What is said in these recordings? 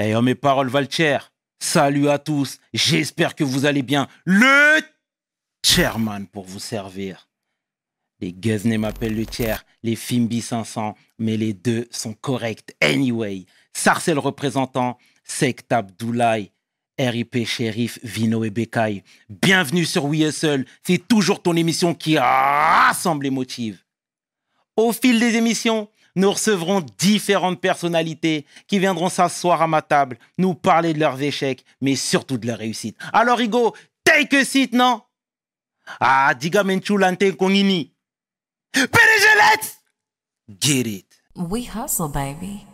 Oh, mes paroles valent cher. Salut à tous. J'espère que vous allez bien. Le chairman pour vous servir. Les Guesnay m'appellent le tiers, les Fimbi 500, mais les deux sont corrects anyway. Sarcel représentant, Sect Abdoulaye, RIP Shérif, Vino et Bekai. Bienvenue sur We Hustle, c'est toujours ton émission qui rassemble les motifs. Au fil des émissions, nous recevrons différentes personnalités qui viendront s'asseoir à ma table, nous parler de leurs échecs, mais surtout de leurs réussites. Alors, Igo, take a seat, non? Ah, diga menchulante kongini. Let's get it. We hustle, baby.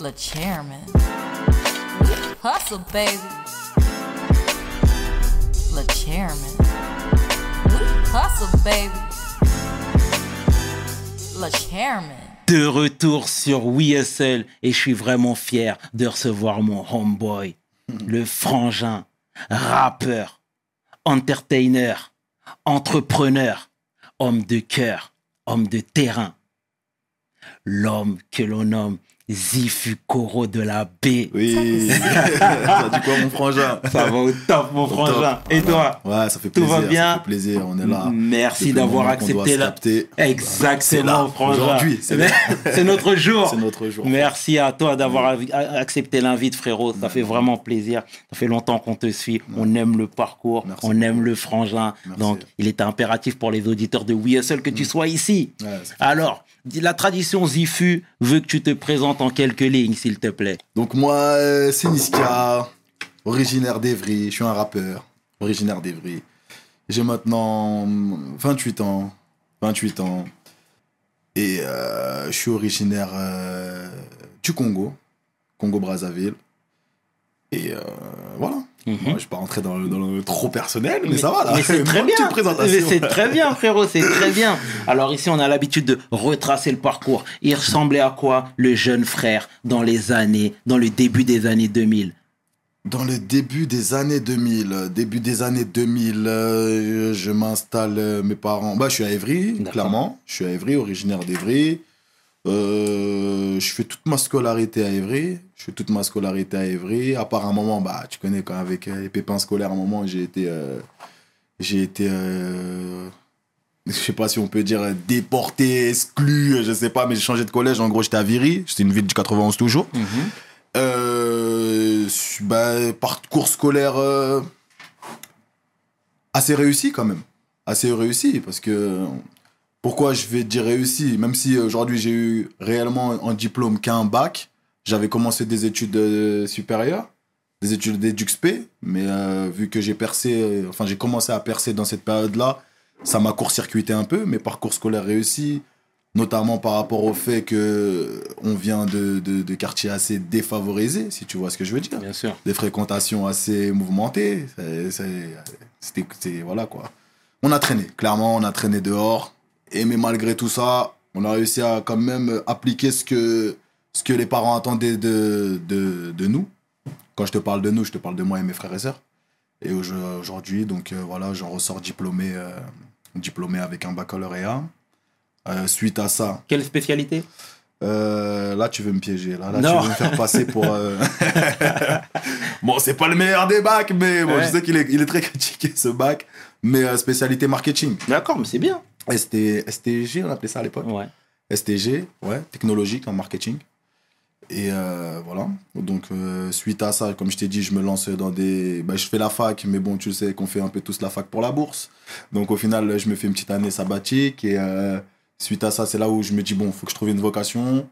Le chairman. Hustle, baby. Le chairman. We hustle, baby. Le chairman. De retour sur Hustle et je suis vraiment fier de recevoir mon homeboy, le frangin, rappeur, entertainer, entrepreneur, homme de cœur, homme de terrain, l'homme que l'on nomme Zifu Koro de la baie. Oui. ça dit quoi, mon frangin? Ça va au top, mon Au frangin. top. Et Voilà. toi? Ouais, ça fait Tout plaisir. va bien Ça fait plaisir, on est là. Merci d'avoir accepté la... Exactement, frangin. aujourd'hui, c'est notre jour. C'est notre jour. Merci à toi d'avoir accepté l'invite, frérot. Ça fait vraiment plaisir. Ça fait longtemps qu'on te suit. On aime le parcours. Merci on aime le frangin. Merci. Donc, il est impératif pour les auditeurs de We Hustle que tu sois ici. Ouais, Alors, la tradition Zifu veut que tu te présentes en quelques lignes, s'il te plaît. Donc moi, euh, c'est Niska, originaire d'Evry. Je suis un rappeur, originaire d'Evry. J'ai maintenant 28 ans. 28 ans. Et euh, je suis originaire euh, du Congo, Congo-Brazzaville. Et euh, voilà. Mhm. Moi, je ne vais pas rentrer dans le, dans le trop personnel, mais, ça va là. C'est très bien. c'est très bien, frérot. C'est très bien. Alors ici, on a l'habitude de retracer le parcours. Il ressemblait à quoi le jeune frère dans les années, dans le début des années 2000 Dans le début des années 2000, euh, début des années 2000, euh, je m'installe, mes parents, bah, je suis à Évry, clairement. Je suis à Évry, originaire d'Évry. Euh, je fais toute ma scolarité à Évry. Je fais toute ma scolarité à Évry. À part un moment, bah, tu connais quand avec euh, les pépins scolaires, un moment, j'ai été, euh, j'ai été, euh, je sais pas si on peut dire déporté, exclu, je sais pas, mais j'ai changé de collège. En gros, j'étais à Viry. C'était une ville du 91 toujours. Euh, bah, parcours scolaire assez réussi quand même. Assez réussi parce que pourquoi je vais dire réussi Même si aujourd'hui j'ai eu réellement en diplôme qu'un bac, j'avais commencé des études euh, supérieures, des études d'EduxP, mais euh, vu que j'ai percé, euh, enfin j'ai commencé à percer dans cette période-là, ça m'a court-circuité un peu, mes parcours scolaires réussis, notamment par rapport au fait que on vient de, de, de quartiers assez défavorisés, si tu vois ce que je veux dire. Bien sûr. Des fréquentations assez mouvementées. C'était, voilà quoi. On a traîné, clairement, on a traîné dehors. Et mais malgré tout ça, on a réussi à quand même appliquer ce que, ce que les parents attendaient de, de, de nous. Quand je te parle de nous, je te parle de moi et mes frères et sœurs. Et au- aujourd'hui, donc euh, voilà, j'en ressors diplômé, euh, diplômé avec un baccalauréat. Euh, suite à ça, Quelle spécialité? Là, tu veux me piéger. Là, là Non. tu veux me faire passer pour. bon, c'est pas le meilleur des bacs, mais bon, Ouais. je sais qu'il est, il est très critiqué ce bac. Mais spécialité marketing. D'accord, mais c'est bien. ST, STG, on appelait ça à l'époque. Ouais. STG, ouais, technologique en marketing. Et euh, voilà. Donc, euh, suite à ça, comme je t'ai dit, je me lance dans des. bah, je fais la fac, mais bon, tu sais qu'on fait un peu tous la fac pour la bourse. Donc, au final, je me fais une petite année sabbatique. Et euh, suite à ça, c'est là où je me dis, bon, il faut que je trouve une vocation.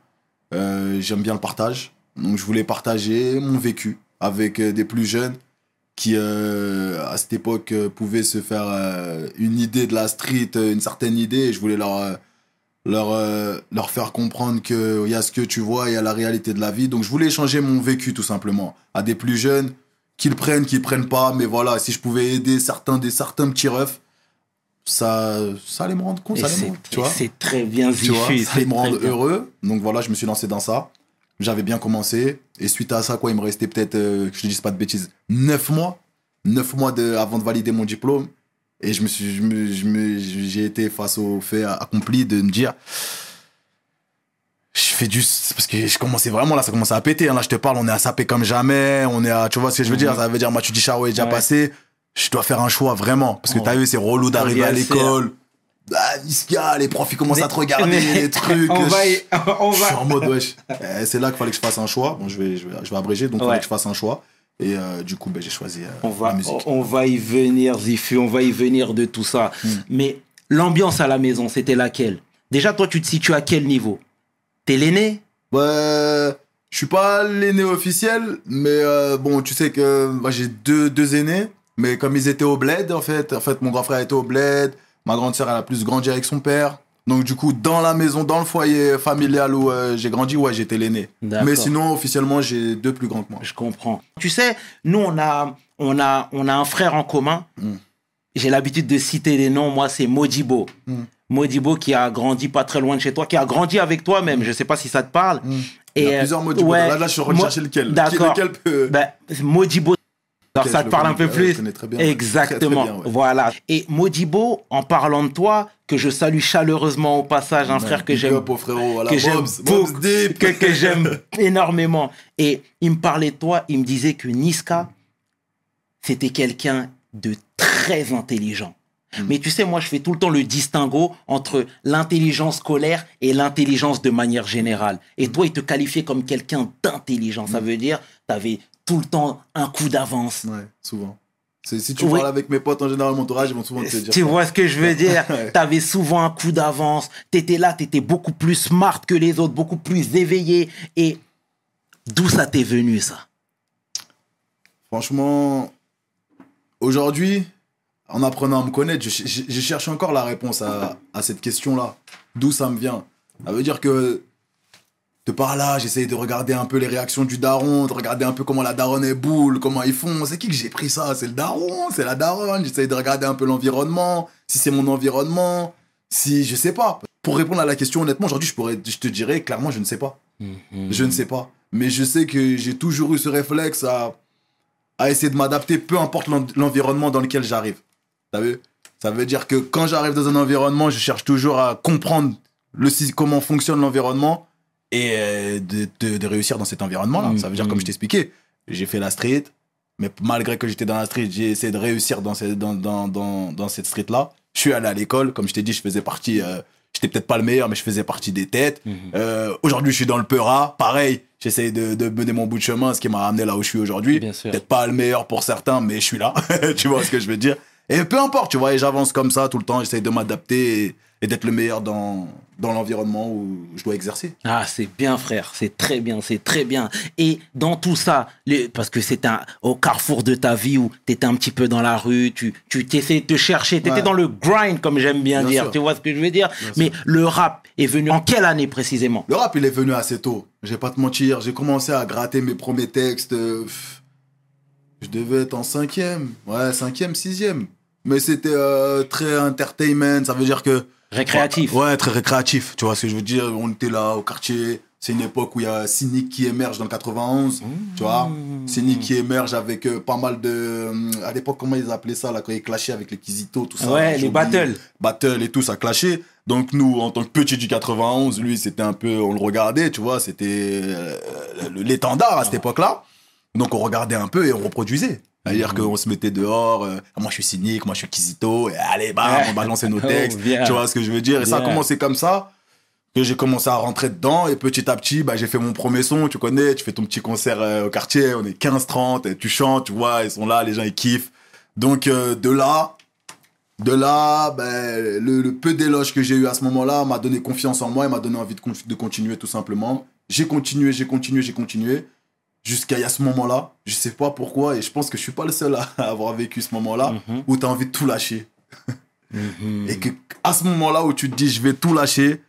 J'aime bien le partage. Donc, je voulais partager mon vécu avec des plus jeunes qui, euh, à cette époque, euh, pouvaient se faire euh, une idée de la street, euh, une certaine idée. Et je voulais leur. leur, leur faire comprendre qu'il y a ce que tu vois, il y a la réalité de la vie. Donc je voulais échanger mon vécu tout simplement à des plus jeunes, qu'ils prennent, qu'ils prennent pas. Mais voilà, si je pouvais aider certains des certains petits refs, ça, ça allait me rendre compte, Et ça allait me rendre, tu vois. c'est très bien Tu vois, ça allait me rendre heureux. Donc voilà, je me suis lancé dans ça. J'avais bien commencé. Et suite à ça, quoi, il me restait peut-être, euh, que je ne dise pas de bêtises, 9 mois. 9 mois de, avant de valider mon diplôme. Et je me suis, je me- je me- j'ai été face au fait accompli de me dire fais du. Parce que je commençais vraiment là, ça commençait à péter. hein. Là, je te parle, on est à saper comme jamais. On est à. Tu vois ce que je veux dire? Ça veut dire, moi, tu dis Charo est déjà Ouais. passé. Je dois faire un choix vraiment. Parce que t'as vu, c'est relou d'arriver à sûr. l'école. Ah, Niska, les profs, ils commencent à te regarder, les trucs. On va, y- on je suis va. en mode, wesh. Eh, C'est là qu'il fallait que je fasse un choix. Bon, je vais, je vais, je vais abréger, donc il Ouais. fallait que je fasse un choix. Et euh, du coup, ben, j'ai choisi euh, On va, la musique. on va y venir, Zifu, on va y venir de tout ça. Hmm. Mais l'ambiance à la maison, c'était laquelle? Déjà, toi, tu te situes à quel niveau? T'es l'aîné? Ouais, je suis pas l'aîné officiel, mais euh, bon, tu sais que moi, j'ai deux, deux aînés, mais comme ils étaient au bled, en fait, en fait, mon grand frère était au bled, ma grande sœur, elle a plus grandi avec son père. Donc, du coup, dans la maison, dans le foyer familial où euh, j'ai grandi, ouais, j'étais l'aîné. Mais sinon, officiellement, j'ai deux plus grands que moi. Je comprends. Tu sais, nous, on a, on a, on a un frère en commun. Mm. J'ai l'habitude de citer des noms. Moi, c'est Modibo. Mm. Modibo qui a grandi pas très loin de chez toi, qui a grandi avec toi même. Je sais pas si ça te parle. Mm. Il y a euh, plusieurs ouais, Là, là, je suis en lequel. D'accord. Lequel peut. Ben, Modibo. Alors, ça te le parle un peu plus très bien. Exactement. Très, très bien, ouais. Voilà. Et Modibo, en parlant de toi, que je salue chaleureusement au passage, un frère que j'aime voilà, que j'aime que, que j'aime énormément. Et il me parlait de toi, il me disait que Niska, c'était quelqu'un de très intelligent. Mm. Mais tu sais, moi, je fais tout le temps le distinguo entre l'intelligence scolaire et l'intelligence de manière générale. Mm. Et toi, il te qualifiait comme quelqu'un d'intelligent. Ça veut dire, tu avais tout le temps un coup d'avance. Ouais, souvent. C'est- Si tu Oui. parles avec mes potes en général, mon entourage, ils vont souvent te dire. Tu ça. vois ce que je veux dire Ouais. Tu avais souvent un coup d'avance. Tu étais là, tu étais beaucoup plus smart que les autres, beaucoup plus éveillé. Et d'où ça t'est venu, ça? Franchement, aujourd'hui, en apprenant à me connaître, je, je- je cherche encore la réponse à, à cette question-là. D'où ça me vient? Ça veut dire que de par là, j'essaye de regarder un peu les réactions du daron, de regarder un peu comment la daronne est boule, comment ils font. C'est qui que j'ai pris ça? C'est le daron, c'est la daronne. J'essaye de regarder un peu l'environnement, si c'est mon environnement, si je sais pas. Pour répondre à la question, honnêtement, aujourd'hui, je, pourrais, je te dirais clairement, je ne sais pas. Je ne sais pas. Mais je sais que j'ai toujours eu ce réflexe à, à essayer de m'adapter, peu importe l'en- l'environnement dans lequel j'arrive. T'as vu? Ça veut dire que quand j'arrive dans un environnement, je cherche toujours à comprendre le, comment fonctionne l'environnement et euh, de, de- de réussir dans cet environnement-là. Mhm. Ça veut dire, comme je t'expliquais, j'ai fait la street, mais malgré que j'étais dans la street, j'ai essayé de réussir dans, cette- dans, dans, dans, dans cette street-là. Je suis allé à l'école, comme je t'ai dit, je faisais partie... euh, J'étais peut-être pas le meilleur, mais je faisais partie des têtes. Mhm. Euh, aujourd'hui, je suis dans le Peura. Pareil, j'essaye de, de mener mon bout de chemin, ce qui m'a ramené là où je suis aujourd'hui. Peut-être pas le meilleur pour certains, mais je suis là. tu vois ce que je veux dire? Et peu importe, tu vois, et j'avance comme ça tout le temps. J'essaye de m'adapter et, et d'être le meilleur dans, dans l'environnement où je dois exercer. Ah, c'est bien, frère. C'est très bien, c'est très bien. Et dans tout ça, les- parce que c'est un, au carrefour de ta vie où tu étais un petit peu dans la rue, tu tu t'essayais de te chercher, tu étais Ouais. dans le grind, comme j'aime bien, Bien dire. sûr. Tu vois ce que je veux dire? Bien Mais le rap est venu en quelle année précisément? Le rap, il est venu assez tôt. Je vais pas te mentir. J'ai commencé à gratter mes premiers textes. euh, je devais être en cinquième. Ouais, cinquième, sixième. Mais c'était euh, très entertainment. Ça veut dire que Récréatif. Ouais, très récréatif. Tu vois ce que je veux dire? On était là au quartier. C'est une époque où il y a Cynic qui émerge dans le 91. Tu vois? Cynic qui émerge avec euh, pas mal de. euh, à l'époque, comment ils appelaient ça là, Quand ils clashaient avec les Kizito, tout ça? Ouais, les battles. Battle et tout, ça clashait. Donc, nous, en tant que petit du 91, lui, c'était un peu. On le regardait, tu vois? C'était l'étendard à cette époque-là. Donc, on regardait un peu et on reproduisait. C'est-à-dire qu'on se mettait dehors. euh, moi, je suis Cynic, moi, je suis Kizito. Et allez, bam, on balançait nos textes. Tu vois ce que je veux dire? Et ça a commencé comme ça. Que j'ai commencé à rentrer dedans et petit à petit, bah, j'ai fait mon premier son, tu connais, tu fais ton petit concert euh, au quartier, on est 15-30, et tu chantes, tu vois, ils sont là, les gens ils kiffent. Donc euh, de là, de là, ben, le, le peu d'éloges que j'ai eu à ce moment-là m'a donné confiance en moi et m'a donné envie de continuer tout simplement. J'ai continué, j'ai continué, j'ai continué jusqu'à ce moment-là. Je sais pas pourquoi et je pense que je suis pas le seul à avoir vécu ce moment-là Mhm. où tu as envie de tout lâcher. Mhm. Et que à ce moment-là où tu te dis je vais tout lâcher,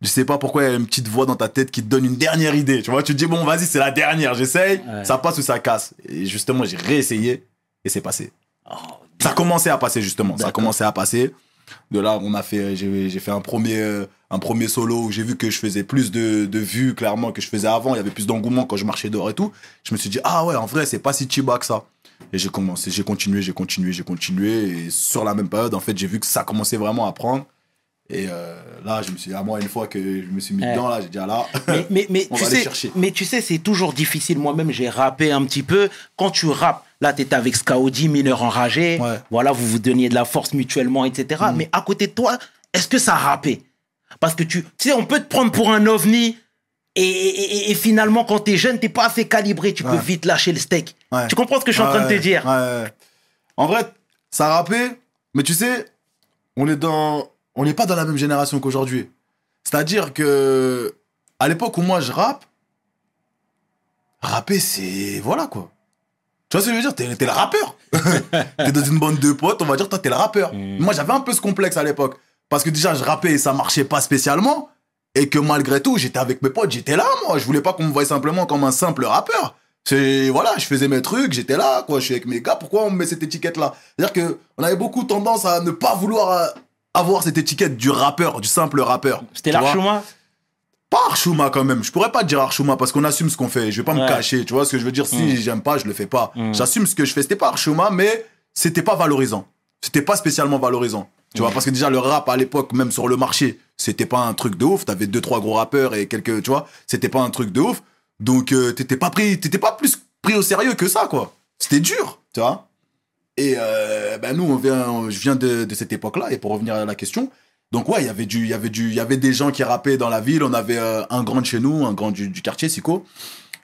je sais pas pourquoi il y a une petite voix dans ta tête qui te donne une dernière idée. Tu vois, tu te dis bon, vas-y, c'est la dernière, j'essaye, Ouais. ça passe ou ça casse. Et justement, j'ai réessayé et c'est passé. Oh, Ça a commencé à passer justement, ça a commencé à passer. De là, on a fait, j'ai fait un premier, euh, un premier solo où j'ai vu que je faisais plus de, de vues clairement que je faisais avant. Il y avait plus d'engouement quand je marchais dehors et tout. Je me suis dit ah ouais, en vrai, c'est pas si chiba que ça. Et j'ai commencé, j'ai continué, j'ai continué, j'ai continué. Et sur la même période, en fait, j'ai vu que ça commençait vraiment à prendre. Et euh, là, je me suis à moi, une fois que je me suis mis Ouais. dedans, là, j'ai dit, ah là, mais, mais, mais On tu va aller sais, chercher. mais tu sais, c'est toujours difficile. Moi-même, j'ai rappé un petit peu. Quand tu rappes, là, tu étais avec Skaudi, mineur enragé. Ouais. Mm. Voilà, vous vous donniez de la force mutuellement, etc. Mais à côté de toi, est-ce que ça rappait Parce que tu, tu sais, on peut te prendre pour un ovni. Et, et- et- et finalement, quand t'es jeune, t'es pas assez calibré. Tu peux vite lâcher le steak. Ouais. Tu comprends ce que je suis en train de te dire? En vrai, ça rappait, mais tu sais, on est dans, on n'est pas dans la même génération qu'aujourd'hui. C'est-à-dire que à l'époque où moi je rappe, rapper c'est voilà quoi. Tu vois ce que je veux dire? T'es t'es le rappeur. t'es dans une bande de potes, on va dire toi t'es le rappeur. Mm. Moi j'avais un peu ce complexe à l'époque parce que déjà je rappais et ça marchait pas spécialement et que malgré tout j'étais avec mes potes, j'étais là moi. Je voulais pas qu'on me voie simplement comme un simple rappeur. C'est voilà, je faisais mes trucs, j'étais là quoi, je suis avec mes gars. Pourquoi on me met cette étiquette là C'est-à-dire que on avait beaucoup tendance à ne pas vouloir euh, avoir cette étiquette du rappeur, du simple rappeur. C'était l'Archuma Pas Archuma quand même. Je pourrais pas dire Archuma parce qu'on assume ce qu'on fait. Je vais pas me cacher. Tu vois ce que je veux dire Si Mm. j'aime pas, je le fais pas. Mm. J'assume ce que je fais. C'était pas Archuma, mais c'était pas valorisant. C'était pas spécialement valorisant. Tu vois, Mm. parce que déjà le rap à l'époque, même sur le marché, c'était pas un truc de ouf. T'avais deux trois gros rappeurs et quelques, tu vois, c'était pas un truc de ouf. Donc euh, t'étais pas pris, t'étais pas plus pris au sérieux que ça, quoi. C'était dur, tu vois. Et euh, ben nous, on vient, je viens de, de cette époque-là. Et pour revenir à la question, donc ouais, il y avait du, il y avait du, il y avait des gens qui rappaient dans la ville. On avait euh, un grand de chez nous, un grand du, du quartier, Sico,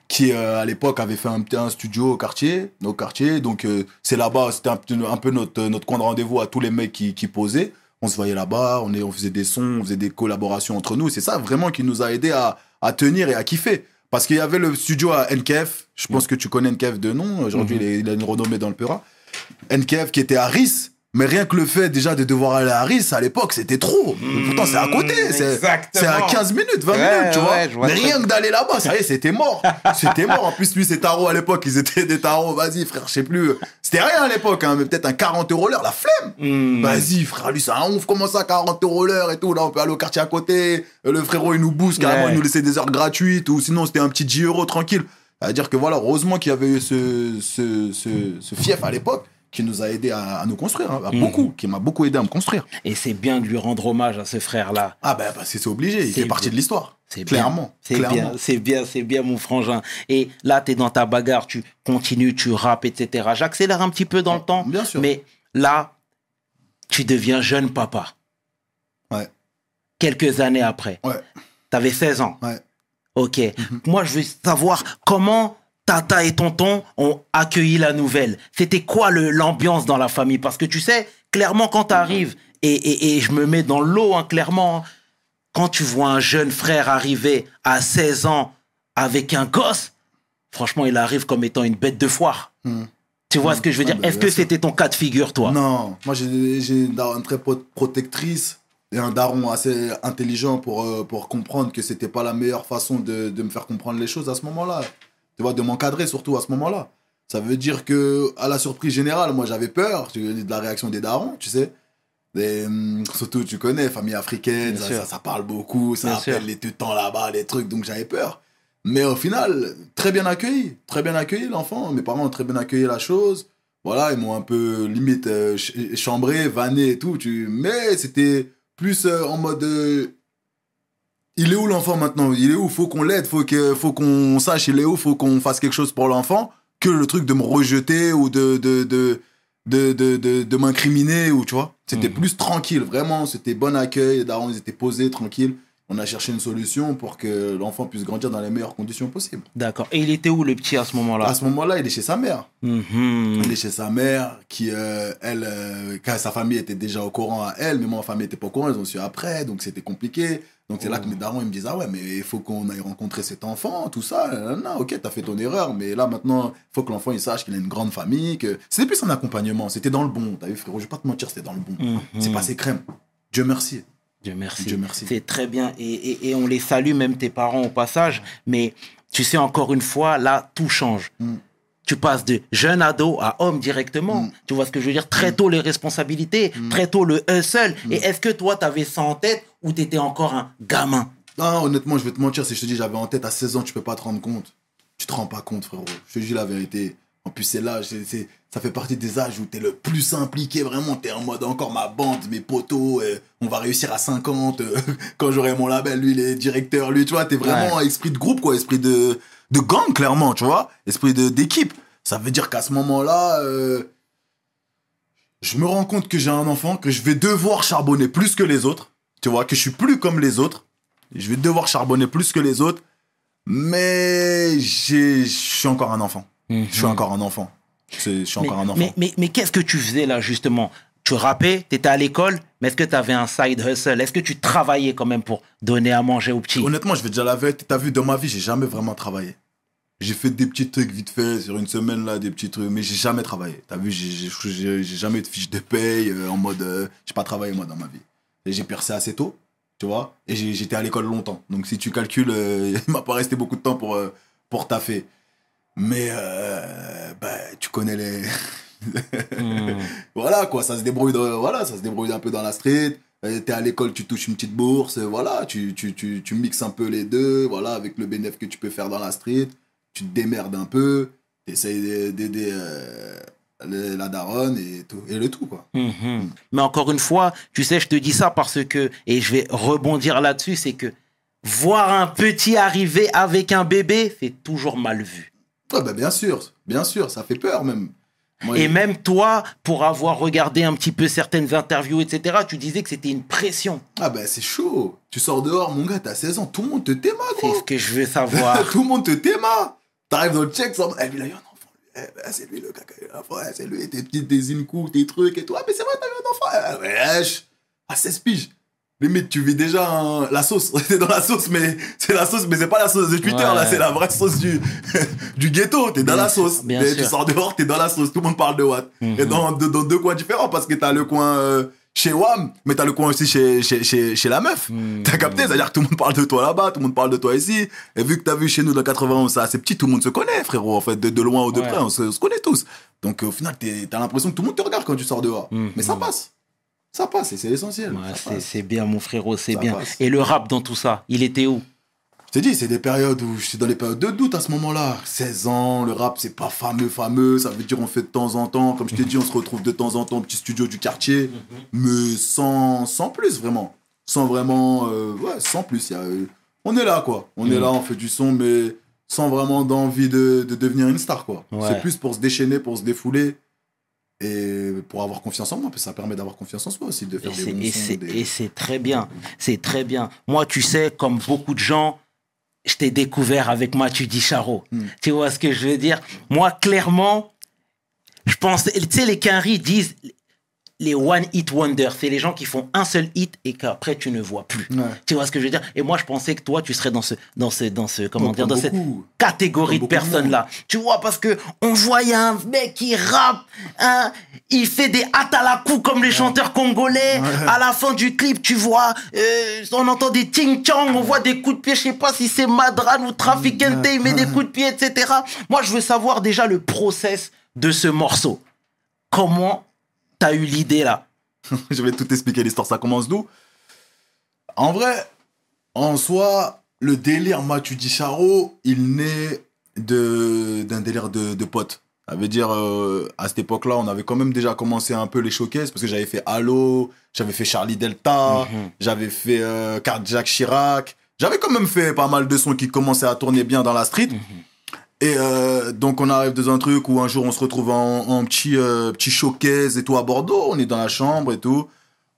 qui euh, à l'époque avait fait un, petit- un studio au quartier, au quartier. Donc c'est là-bas, c'était un, peu- un peu notre, notre coin de rendez-vous à tous les mecs qui, qui posaient. On se voyait là-bas, on, est, on faisait des sons, on faisait des collaborations entre nous. C'est ça vraiment qui nous a aidé à, à tenir et à kiffer. Parce qu'il y avait le studio à NKF. Je pense que tu connais NKF de nom. Aujourd'hui, Mhm. il, il a une renommée dans le Peura. NKF qui était à Ris. Mais rien que le fait déjà de devoir aller à Ris à l'époque, c'était trop. Pourtant, c'est à côté. C'est c'est à 15 minutes, 20 Ouais, minutes, tu vois. ouais, je vois Mais très rien que d'aller là-bas, ça y est, c'était mort. C'était mort. En plus, lui, ses tarots à l'époque, ils étaient des tarots. Vas-y, frère, je sais plus. C'était rien à l'époque, hein, mais peut-être un 40 euros l'heure, la flemme. Hmm. Vas-y, frère, lui, c'est un ouf. Comment ça, 40 euros l'heure et tout? Là, on peut aller au quartier à côté. Euh, Le frérot, il nous booste carrément, Ouais. il nous laissait des heures gratuites. Ou sinon, c'était un petit 10 euros tranquille. C'est-à-dire que voilà, heureusement qu'il y avait eu ce, ce, ce, ce fief à l'époque qui nous a aidé à, à nous construire, hein, à Mhm. beaucoup, qui m'a beaucoup aidé à me construire. Et c'est bien de lui rendre hommage à ce frère-là. Ah ben, parce que c'est obligé, il C'est fait partie de l'histoire. C'est Clairement, bien. C'est bien, c'est bien, c'est bien, mon frangin. Et là, tu es dans ta bagarre, tu continues, tu rappes, etc. J'accélère un petit peu dans le temps. Bien sûr. Mais là, tu deviens jeune papa. Ouais. Quelques années après. Ouais. Tu avais 16 ans. Ouais. Ok. Mhm. Moi, je veux savoir comment Tata et tonton ont accueilli la nouvelle. C'était quoi l'ambiance dans la famille? Parce que tu sais, clairement, quand tu arrives, et, et- et je me mets dans l'eau, hein, clairement, quand tu vois un jeune frère arriver à 16 ans avec un gosse, franchement, il arrive comme étant une bête de foire. Mhm. Tu vois ce que je veux Ah, dire? Bah, Est-ce que c'était ton cas de figure, toi? Non, moi j'ai une daronne très pro- protectrice et un daron assez intelligent pour, euh, pour comprendre que c'était pas la meilleure façon de, de me faire comprendre les choses à ce moment-là. Tu vois, de m'encadrer surtout à ce moment-là. Ça veut dire que, à la surprise générale, moi j'avais peur tu- de la réaction des darons, tu sais. Et, hum, surtout, tu connais, famille africaine, ça, sûr. ça, ça parle beaucoup, ça Bien appelle sûr. les tutans là-bas, les trucs, donc j'avais peur. Mais au final, très bien accueilli, très bien accueilli l'enfant. Mes parents ont très bien accueilli la chose. Voilà, ils m'ont un peu limite euh, ch- chambré, vanné et tout. Tu... Mais c'était plus euh, en mode. euh, il est où l'enfant maintenant? Il est où? Faut qu'on l'aide, faut que, faut qu'on sache il est où, faut qu'on fasse quelque chose pour l'enfant. Que le truc de me rejeter ou de de de de, de, de, de m'incriminer ou tu vois? C'était Mhm. plus tranquille, vraiment. C'était bon accueil. Les darons, ils étaient posés, tranquilles. On a cherché une solution pour que l'enfant puisse grandir dans les meilleures conditions possibles. D'accord. Et il était où le petit à ce moment-là? À ce moment-là, il est chez sa mère. Mhm. Il est chez sa mère, qui, euh, elle, euh, quand sa famille était déjà au courant à elle, mais moi, ma famille n'était pas au courant, ils ont su après, donc c'était compliqué. Donc c'est là que mes darons, ils me disent, ah ouais, mais il faut qu'on aille rencontrer cet enfant, tout ça. Non, ok, t'as fait ton erreur, mais là, maintenant, il faut que l'enfant, il sache qu'il a une grande famille, que... C'était plus un accompagnement, c'était dans le bon. T'as vu, frérot, je vais pas te mentir, c'était dans le bon. Mhm. C'est passé crème. Dieu merci. Dieu merci. Dieu merci. C'est très bien. Et, et- et on les salue, même tes parents au passage. Mais tu sais, encore une fois, là, tout change. Mm. Tu passes de jeune ado à homme directement. Mm. Tu vois ce que je veux dire? Très tôt, les responsabilités. Très tôt, le hustle. Mm. Et est-ce que toi, tu avais ça en tête ou tu étais encore un gamin? Non, honnêtement, je vais te mentir, si je te dis j'avais en tête à 16 ans, tu peux pas te rendre compte. Tu te rends pas compte, frérot. Je te dis la vérité. En plus, c'est c'est- ça fait partie des âges où t'es le plus impliqué, vraiment. T'es en mode encore ma bande, mes potos, euh, on va réussir à 50. euh, quand j'aurai mon label, lui, il est directeur, lui, tu vois. T'es vraiment esprit de groupe, quoi. Esprit de, de gang, clairement, tu vois. Esprit de- d'équipe. Ça veut dire qu'à ce moment-là, euh, je me rends compte que j'ai un enfant, que je vais devoir charbonner plus que les autres. Tu vois, que je suis plus comme les autres. Je vais devoir charbonner plus que les autres. Mais j'ai- je suis encore un enfant. Je suis encore un enfant. Je suis encore un enfant. Mhm. Mais, mais, mais qu'est-ce que tu faisais là, justement? Tu rappais, tu étais à l'école, mais est-ce que tu avais un side hustle? Est-ce que tu travaillais quand même pour donner à manger aux petits? Honnêtement, je vais déjà la vérité. T'as vu, dans ma vie, j'ai jamais vraiment travaillé. J'ai fait des petits trucs vite fait sur une semaine là, des petits trucs, mais j'ai jamais travaillé. T'as vu, j'ai- jamais eu de fiche de paye euh, en mode. euh, j'ai pas travaillé moi dans ma vie. J'ai percé assez tôt, tu vois, et j'étais à l'école longtemps. Donc si tu calcules, euh, il m'a pas resté beaucoup de temps pour, euh, pour taffer. Mais euh, bah, tu connais les. Hmm. voilà quoi, ça se débrouille, dans- voilà, ça se débrouille un peu dans la street. Euh, T'es à l'école, tu touches une petite bourse, euh, voilà, tu, tu, tu, tu mixes un peu les deux, voilà, avec le bénéfice que tu peux faire dans la street, tu te démerdes un peu, t'essayes d'aider euh, la daronne et, tout, et le tout quoi. Mhm. Mais encore une fois, tu sais, je te dis ça parce que, et je vais rebondir là-dessus, c'est que voir un petit arriver avec un bébé, c'est toujours mal vu. Ouais, bah, bien sûr, bien sûr, ça fait peur même. Et même toi, pour avoir regardé un petit peu certaines interviews, etc., tu disais que c'était une pression. Ah bah c'est chaud, tu sors dehors, mon gars, t'as 16 ans, tout le monde te téma C'est gros. ce que je veux savoir. tout le monde te téma. T'arrives dans le check, ça, eh, lui, il a eu un enfant. Eh, ben, c'est lui le caca, il a eu un enfant. Eh, c'est lui, tes petites des coups, tes trucs et tout. Ah, mais c'est vrai, t'as eu un enfant. Eh, wesh. À 16 piges. Limite, tu vis déjà un- la sauce. T'es dans la sauce, mais c'est la sauce, mais c'est pas la sauce de Twitter, Ouais. là, c'est la vraie sauce du, du ghetto. T'es dans Bien la sûr, sauce. bien Et tu sûr. sors dehors, t'es dans la sauce. Tout le monde parle de Watt. Mhm. Et dans, de- dans deux coins différents, parce que t'as le coin euh, chez Wam, mais t'as le coin aussi chez, chez, chez, chez la meuf. Mhm. T'as capté? C'est-à-dire que tout le monde parle de toi là-bas, tout le monde parle de toi ici. Et vu que t'as vu chez nous dans 91, c'est assez petit, tout le monde se connaît, frérot. En fait, de, de loin ou de Ouais. près, on se, on se connaît tous. Donc au final, t'as l'impression que tout le monde te regarde quand tu sors dehors. Mhm. Mais ça passe. Ça passe et c'est essentiel. Ouais, Ça c'est- bien, mon frérot, c'est bien. passe. Et le rap dans tout ça, il était où? Je t'ai dit, c'est des périodes où j'étais dans les périodes de doute à ce moment-là. 16 ans, le rap, c'est pas fameux, fameux. Ça veut dire on fait de temps en temps. Comme je t'ai dit, on se retrouve de temps en temps au petit studio du quartier. Mais sans, sans plus, vraiment. Sans vraiment. euh, ouais, sans plus. Y a, euh, on est là, quoi. On est Mhm. là, on fait du son, mais sans vraiment d'envie de, de devenir une star, quoi. Ouais. C'est plus pour se déchaîner, pour se défouler. Et pour avoir confiance en moi, parce que ça permet d'avoir confiance en soi aussi, de faire des et sons, c'est des- et c'est très bien. C'est très bien. Moi, tu sais, comme beaucoup de gens, je t'ai découvert avec Mathieu Dicharo. Mm. Tu vois ce que je veux dire? Moi, clairement, je pense, tu sais, les Quinry disent les one hit wonder. C'est les gens qui font un seul hit et qu'après tu ne vois plus. Ouais. Tu vois ce que je veux dire? Et moi, je pensais que toi, tu serais dans ce, dans ce, dans ce, comment Comme dire, dans cette catégorie de personnes là. Tu vois, parce que on voyait un mec qui rappe, hein, il fait des atalakou comme les chanteurs congolais. À la fin du clip, tu vois, euh, on entend des ting chang, on voit des coups de pied, je sais pas si c'est Madran ou Traficante, il met des coups de pied, etc. Moi, je veux savoir déjà le process de ce morceau. Comment t'as eu l'idée là je vais tout expliquer l'histoire. Ça commence d'où? En vrai, en soi, le délire Mathieu Dicharo, il naît de- d'un délire de, de potes. Ça veut dire, euh, à cette époque-là, on avait quand même déjà commencé un peu les showcases parce que j'avais fait Halo, j'avais fait Charlie Delta, Mhm. j'avais fait euh, Cardiac Chirac. J'avais quand même fait pas mal de sons qui commençaient à tourner bien dans la street. Et euh, donc on arrive dans un truc où un jour on se retrouve en, en petit, euh, petit showcase et tout à Bordeaux, on est dans la chambre et tout.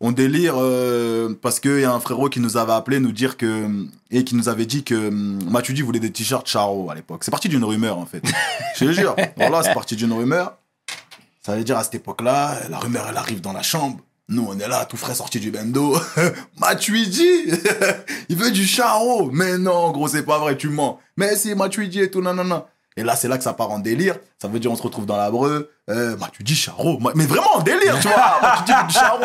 On délire euh, parce qu'il y a un frérot qui nous avait appelé nous dire que et qui nous avait dit que hum, Mathieu dit voulait des t-shirts Charo à l'époque. C'est parti d'une rumeur en fait. Je te jure. Voilà, c'est parti d'une rumeur. Ça veut dire à cette époque-là, la rumeur elle arrive dans la chambre. Nous on est là, tout frais sorti du bendo. Matuidi Il veut du Charo Mais non, gros, c'est pas vrai, tu mens. Mais si, Matuidi et tout, non, non, non. Et là, c'est là que ça part en délire. Ça veut dire on se retrouve dans la breu. Euh, Matuidi, Charo. Ma- Mais vraiment en délire, tu vois. Matuidi, du Charo.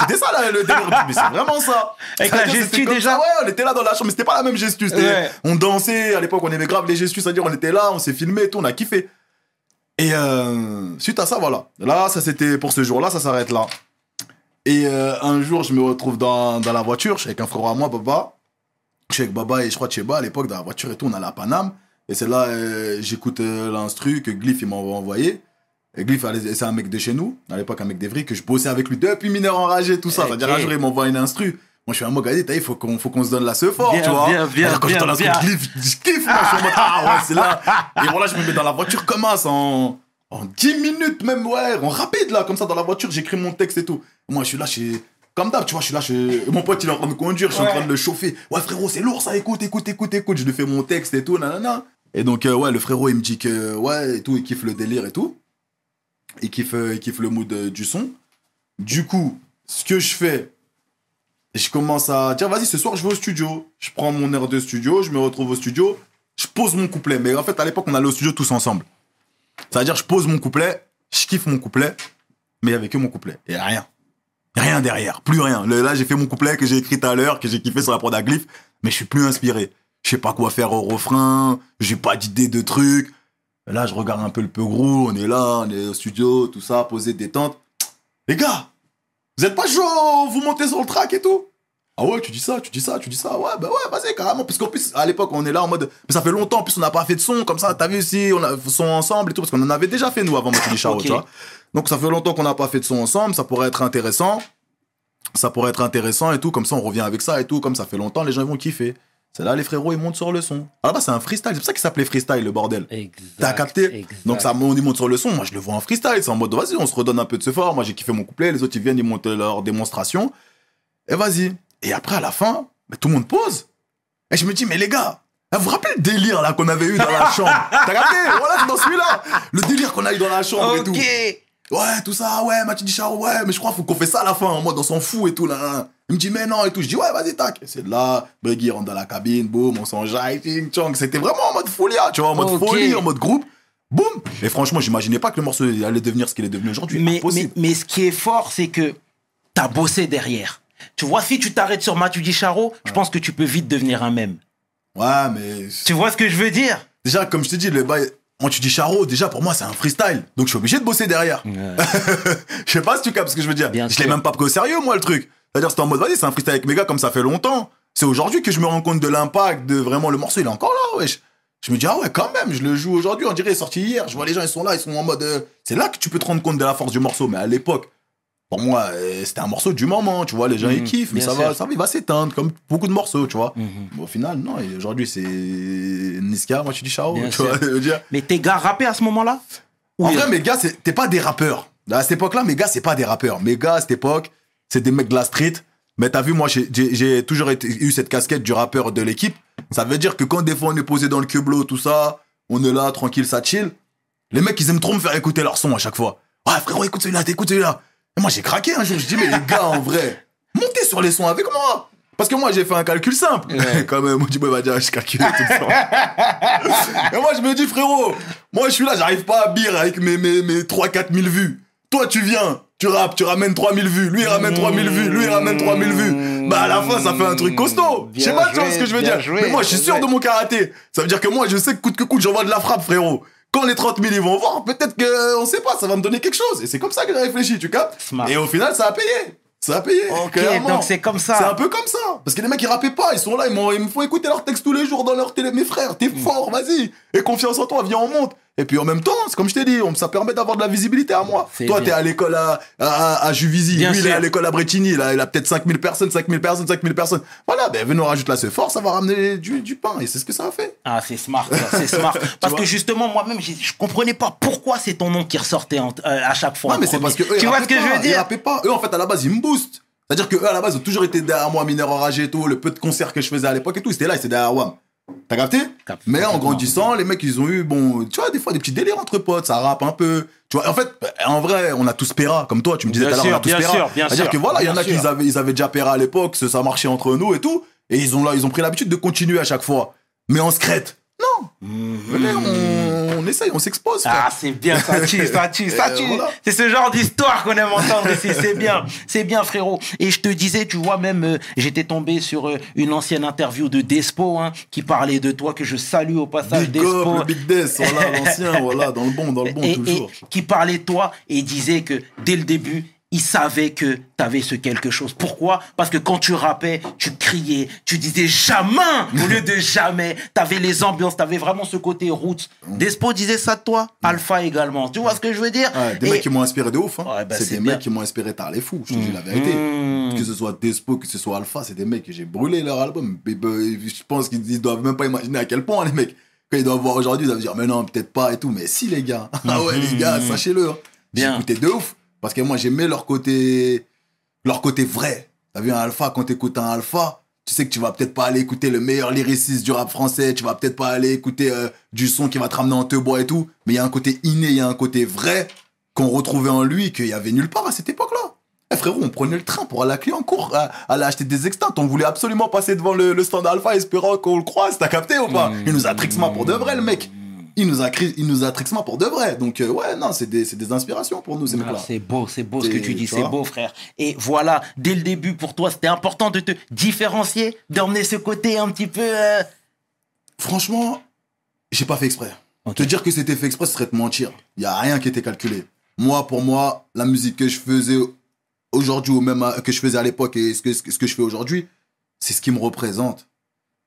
C'était ça là, le délire. Mais c'est vraiment ça. Avec la gestu déjà ça. Ouais, on était là dans la chambre, mais c'était pas la même gestu. Ouais. On dansait, à l'époque, on aimait grave les gestus. C'est-à-dire, on était là, on s'est filmé et tout, on a kiffé. Et euh, suite à ça, voilà. Là, ça c'était pour ce jour-là, ça s'arrête là. Et euh, un jour, je me retrouve dans, dans la voiture, je suis avec un frère à moi, Baba. Je suis avec Baba et je crois Cheba à l'époque dans la voiture et tout, on allait à Paname. Et c'est là, euh, j'écoute euh, l'instru que Glyph il m'a envoyé. Et Glyph, c'est un mec de chez nous, à l'époque un mec d'Evry, que je bossais avec lui depuis mineur enragé, tout ça. Ok. C'est-à-dire un jour il m'envoie une instru. Moi je suis un mot gars, il faut qu'on faut qu'on se donne la ce fort, Bien, tu vois. bien, bien, Alors, quand bien, l'instru bien. de Glyph, je kiffe, moi je suis en mode ah ouais, c'est là. Et voilà, je me mets dans la voiture comme ça en, en 10 minutes même, ouais, en rapide là, comme ça dans la voiture, j'écris mon texte et tout. Moi je suis là, je suis. Comme d'hab, tu vois, je suis là, je... mon pote il est en train de conduire, je suis en train de le chauffer. Ouais, frérot, c'est lourd ça, écoute, écoute, écoute, écoute. Je lui fais mon texte et tout, nanana. Et donc, euh, ouais, le frérot, il me dit que, ouais, et tout, il kiffe le délire et tout. Il kiffe, euh, il kiffe le mood euh, du son. Du coup, ce que je fais, je commence à dire, vas-y, ce soir, je vais au studio. Je prends mon heure de studio, je me retrouve au studio, je pose mon couplet. Mais en fait, à l'époque, on allait au studio tous ensemble. C'est-à-dire, je pose mon couplet, je kiffe mon couplet, mais il n'y avait que mon couplet. Et rien. Rien derrière, plus rien. Là, j'ai fait mon couplet que j'ai écrit tout à l'heure, que j'ai kiffé sur la prod à mais je suis plus inspiré. Je sais pas quoi faire au refrain, j'ai pas d'idée de truc. Là, je regarde un peu le peu gros, on est là, on est au studio, tout ça, posé, détente. Les gars, vous êtes pas chaud, vous montez sur le track et tout Ah ouais, tu dis ça, tu dis ça, tu dis ça. Ouais, bah ouais, vas-y, carrément. Parce qu'en plus, à l'époque, on est là en mode. Mais ça fait longtemps, en plus, on n'a pas fait de son comme ça. T'as vu si on a son ensemble et tout, parce qu'on en avait déjà fait, nous, avant Mathieu Charo, Ok. tu vois. Donc, ça fait longtemps qu'on n'a pas fait de son ensemble. Ça pourrait être intéressant. Ça pourrait être intéressant et tout. Comme ça, on revient avec ça et tout. Comme ça fait longtemps, les gens ils vont kiffer. C'est là, les frérots, ils montent sur le son. À la base, c'est un freestyle. C'est pour ça qu'il s'appelait freestyle, le bordel. T'as capté exact. Donc ça on y monte sur le son, moi je le vois en freestyle, c'est en mode vas-y, on se redonne un peu de ce fort, moi j'ai kiffé mon couplet, les autres ils viennent, ils montent leur démonstration, et vas-y. Et après à la fin, bah, tout le monde pose. Et je me dis, mais les gars, vous vous rappelez le délire là qu'on avait eu dans la chambre? T'as capté? Voilà, c'est dans celui-là Le délire qu'on a eu dans la chambre et tout. Ouais, tout ça, ouais, Mathieu Dicharo, ouais, mais je crois qu'il faut qu'on fait ça à la fin, en mode on s'en fout et tout, là, là. Il me dit, mais non, et tout. Je dis, ouais, vas-y, tac. Et c'est de là, Buggy rentre dans la cabine, boum, on s'enjaille, ting, tchong. C'était vraiment en mode folie, hein, tu vois, en mode Ok. folie, en mode groupe. Boum Et franchement, j'imaginais pas que le morceau allait devenir ce qu'il est devenu aujourd'hui. Mais, mais, mais ce qui est fort, c'est que t'as bossé derrière. Tu vois, si tu t'arrêtes sur Mathieu Charo, je pense que tu peux vite devenir un même. Ouais, mais. Tu vois ce que je veux dire? Déjà, comme je te dis, le bail. Quand tu dis Charo, déjà pour moi c'est un freestyle. Donc je suis obligé de bosser derrière. Je sais pas si tu captes ce que je veux dire. Bien je l'ai même pas pris au sérieux, moi, le truc. C'est-à-dire, c'était en mode, vas-y, c'est un freestyle avec mes gars, comme ça fait longtemps. C'est aujourd'hui que je me rends compte de l'impact de vraiment le morceau, il est encore là, wesh. Je me dis, ah ouais, quand même, je le joue aujourd'hui, on dirait, il est sorti hier. Je vois les gens, ils sont là, ils sont en mode. euh, C'est là que tu peux te rendre compte de la force du morceau. Mais à l'époque, pour moi, euh, c'était un morceau du moment, tu vois, les gens, ils Mhm, kiffent, mais ça va, ça va, il va s'éteindre, comme beaucoup de morceaux, tu vois. Mhm. Au final, non, aujourd'hui, c'est Niska, moi, je dis Chao, tu vois. Mais tes gars rappaient à ce moment-là? En vrai, mes gars, t'es pas des rappeurs. À cette époque-là, mes gars, c'est pas des rappeurs. Mes gars, à cette époque, c'est des mecs de la street. Mais t'as vu, moi, j'ai- toujours eu cette casquette du rappeur de l'équipe. Ça veut dire que quand des fois on est posé dans le queublo, tout ça, on est là, tranquille, ça chill. Les mecs, ils aiment trop me faire écouter leur son à chaque fois. Ouais, frérot, écoute celui-là, t'écoutes celui-là. Et moi, j'ai craqué un jour. Je dis, mais les gars, en vrai, montez sur les sons avec moi. Parce que moi, j'ai fait un calcul simple. Ouais. Quand même, on dit, bah, bah, tiens, je calcule tout ça. Et moi, je me dis, frérot, moi, je suis là, j'arrive pas à bire avec mes, mes, mes 3-4 000 vues. Toi, tu viens, tu rappes, tu ramènes 3 000 vues. Lui, il ramène 3 000 vues. Lui, il ramène 3 000 vues. Bah, à la fin, ça fait un truc costaud. Je sais pas, tu vois ce que je veux dire. joué, Mais moi, je suis sûr joué. de mon karaté. Ça veut dire que moi, je sais que coûte que coûte, j'envoie de la frappe, frérot. Quand les 30 000 ils vont voir, peut-être que, on sait pas, ça va me donner quelque chose. Et c'est comme ça que j'ai réfléchi, tu captes Smart. Et au final, ça a payé. Ça a payé. Ok, clairement. donc c'est comme ça. C'est un peu comme ça. Parce que les mecs, ils rappaient pas. Ils sont là, ils, m'ont- ils me font écouter leurs textes tous les jours dans leur télé. Mes frères, t'es fort, vas-y. Et confiance en toi, viens, on monte. Et puis en même temps, c'est comme je t'ai dit, on- ça permet d'avoir de la visibilité à moi. Toi, t'es à l'école à, à, à Juvisy. Bien Lui, il est à l'école à Bretigny. A, il a peut-être 5000 personnes, 5000 personnes, 5000 personnes. Voilà, ben, venez, on rajoute là ce fort, ça va ramener du, du pain. Et c'est ce que ça a fait. Ah, c'est smart, c'est smart. Parce que justement, moi-même, je comprenais pas pourquoi c'est ton nom qui ressortait en- euh, à chaque fois. En mais c'est parce que eux, Tu ils vois ce que je pas, veux Ils dire? rappaient pas. Eux, en fait, à la base, ils me boostent. C'est-à-dire que eux, à la base, ont toujours été derrière moi, mineur enragé et tout. Le peu de concerts que je faisais à l'époque et tout, c'était là, c'était derrière WAM. T'as capté Mais en grandissant, les mecs, ils ont eu, bon, tu vois, des fois, des petits délires entre potes, ça rappe un peu. Tu vois, en fait, en vrai, on a tous Péra, comme toi, tu me disais tout à l'heure, on a tous bien sûr, bien C'est-à-dire que voilà, il y en a qui ils avaient, ils avaient déjà Péra à l'époque, ça marchait entre nous et tout. Et ils ont, là, ils ont pris l'habitude de continuer à chaque fois. Mais on se Venez, on, on essaye, on s'expose. Ah, c'est bien, ça tue, ça tue, ça tue. voilà. C'est ce genre d'histoire qu'on aime entendre ici, c'est bien, c'est bien, frérot. Et je te disais, tu vois, même, euh, j'étais tombé sur euh, une ancienne interview de Despo, hein, qui parlait de toi, que je salue au passage, Big up, Despo. le Big Death, voilà, l'ancien, voilà, dans le bon, dans le bon, et, toujours. et qui parlait de toi et disait que dès le début, ils savaient que t'avais ce quelque chose. Pourquoi? Parce que quand tu rappais, tu criais, tu disais jamais au lieu de jamais. T'avais les ambiances, t'avais vraiment ce côté roots. Despo disait ça de toi, Alpha également. Tu vois ce que je veux dire? Ouais, des Et- mecs qui m'ont inspiré de ouf. hein. Ouais, bah, c'est des bien. mecs qui m'ont inspiré tard les fous, je te dis la vérité. Mhm. Que ce soit Despo, que ce soit Alpha, c'est des mecs que j'ai brûlé leur album. Bah, je pense qu'ils ils doivent même pas imaginer à quel point les mecs. Quand ils doivent voir aujourd'hui, ils doivent dire mais non, peut-être pas et tout. Mais si les gars. Ah ouais, les gars, sachez-le. hein. Écouté de ouf. Parce que moi, j'aimais leur côté, leur côté vrai. T'as vu un Alpha, quand t'écoutes un Alpha, tu sais que tu vas peut-être pas aller écouter le meilleur lyriciste du rap français, tu vas peut-être pas aller écouter euh, du son qui va te ramener en te bois et tout. Mais il y a un côté inné, il y a un côté vrai qu'on retrouvait en lui, qu'il y avait nulle part à cette époque-là. Eh frérot, on prenait le train pour aller à Clignancourt, à- aller acheter des extincts. On voulait absolument passer devant le, le stand Alpha espérant qu'on le croise. T'as capté ou pas? Il nous a trixement pour de vrai, le mec. Il nous a, cri- il nous a pour de vrai. Donc, euh, ouais, non, c'est des, inspirations pour nous, ces mecs-là. c'est beau, c'est beau ce que tu dis, c'est beau frère. Et voilà, dès le début pour toi, c'était important de te différencier, d'emmener ce côté un petit peu... euh, Franchement, j'ai pas fait exprès. Te dire que c'était fait exprès, ce serait te mentir. Il y a rien qui était calculé. Moi, pour moi, la musique que je faisais aujourd'hui ou même à- que je faisais à l'époque et ce que, ce que je fais aujourd'hui, c'est ce qui me représente.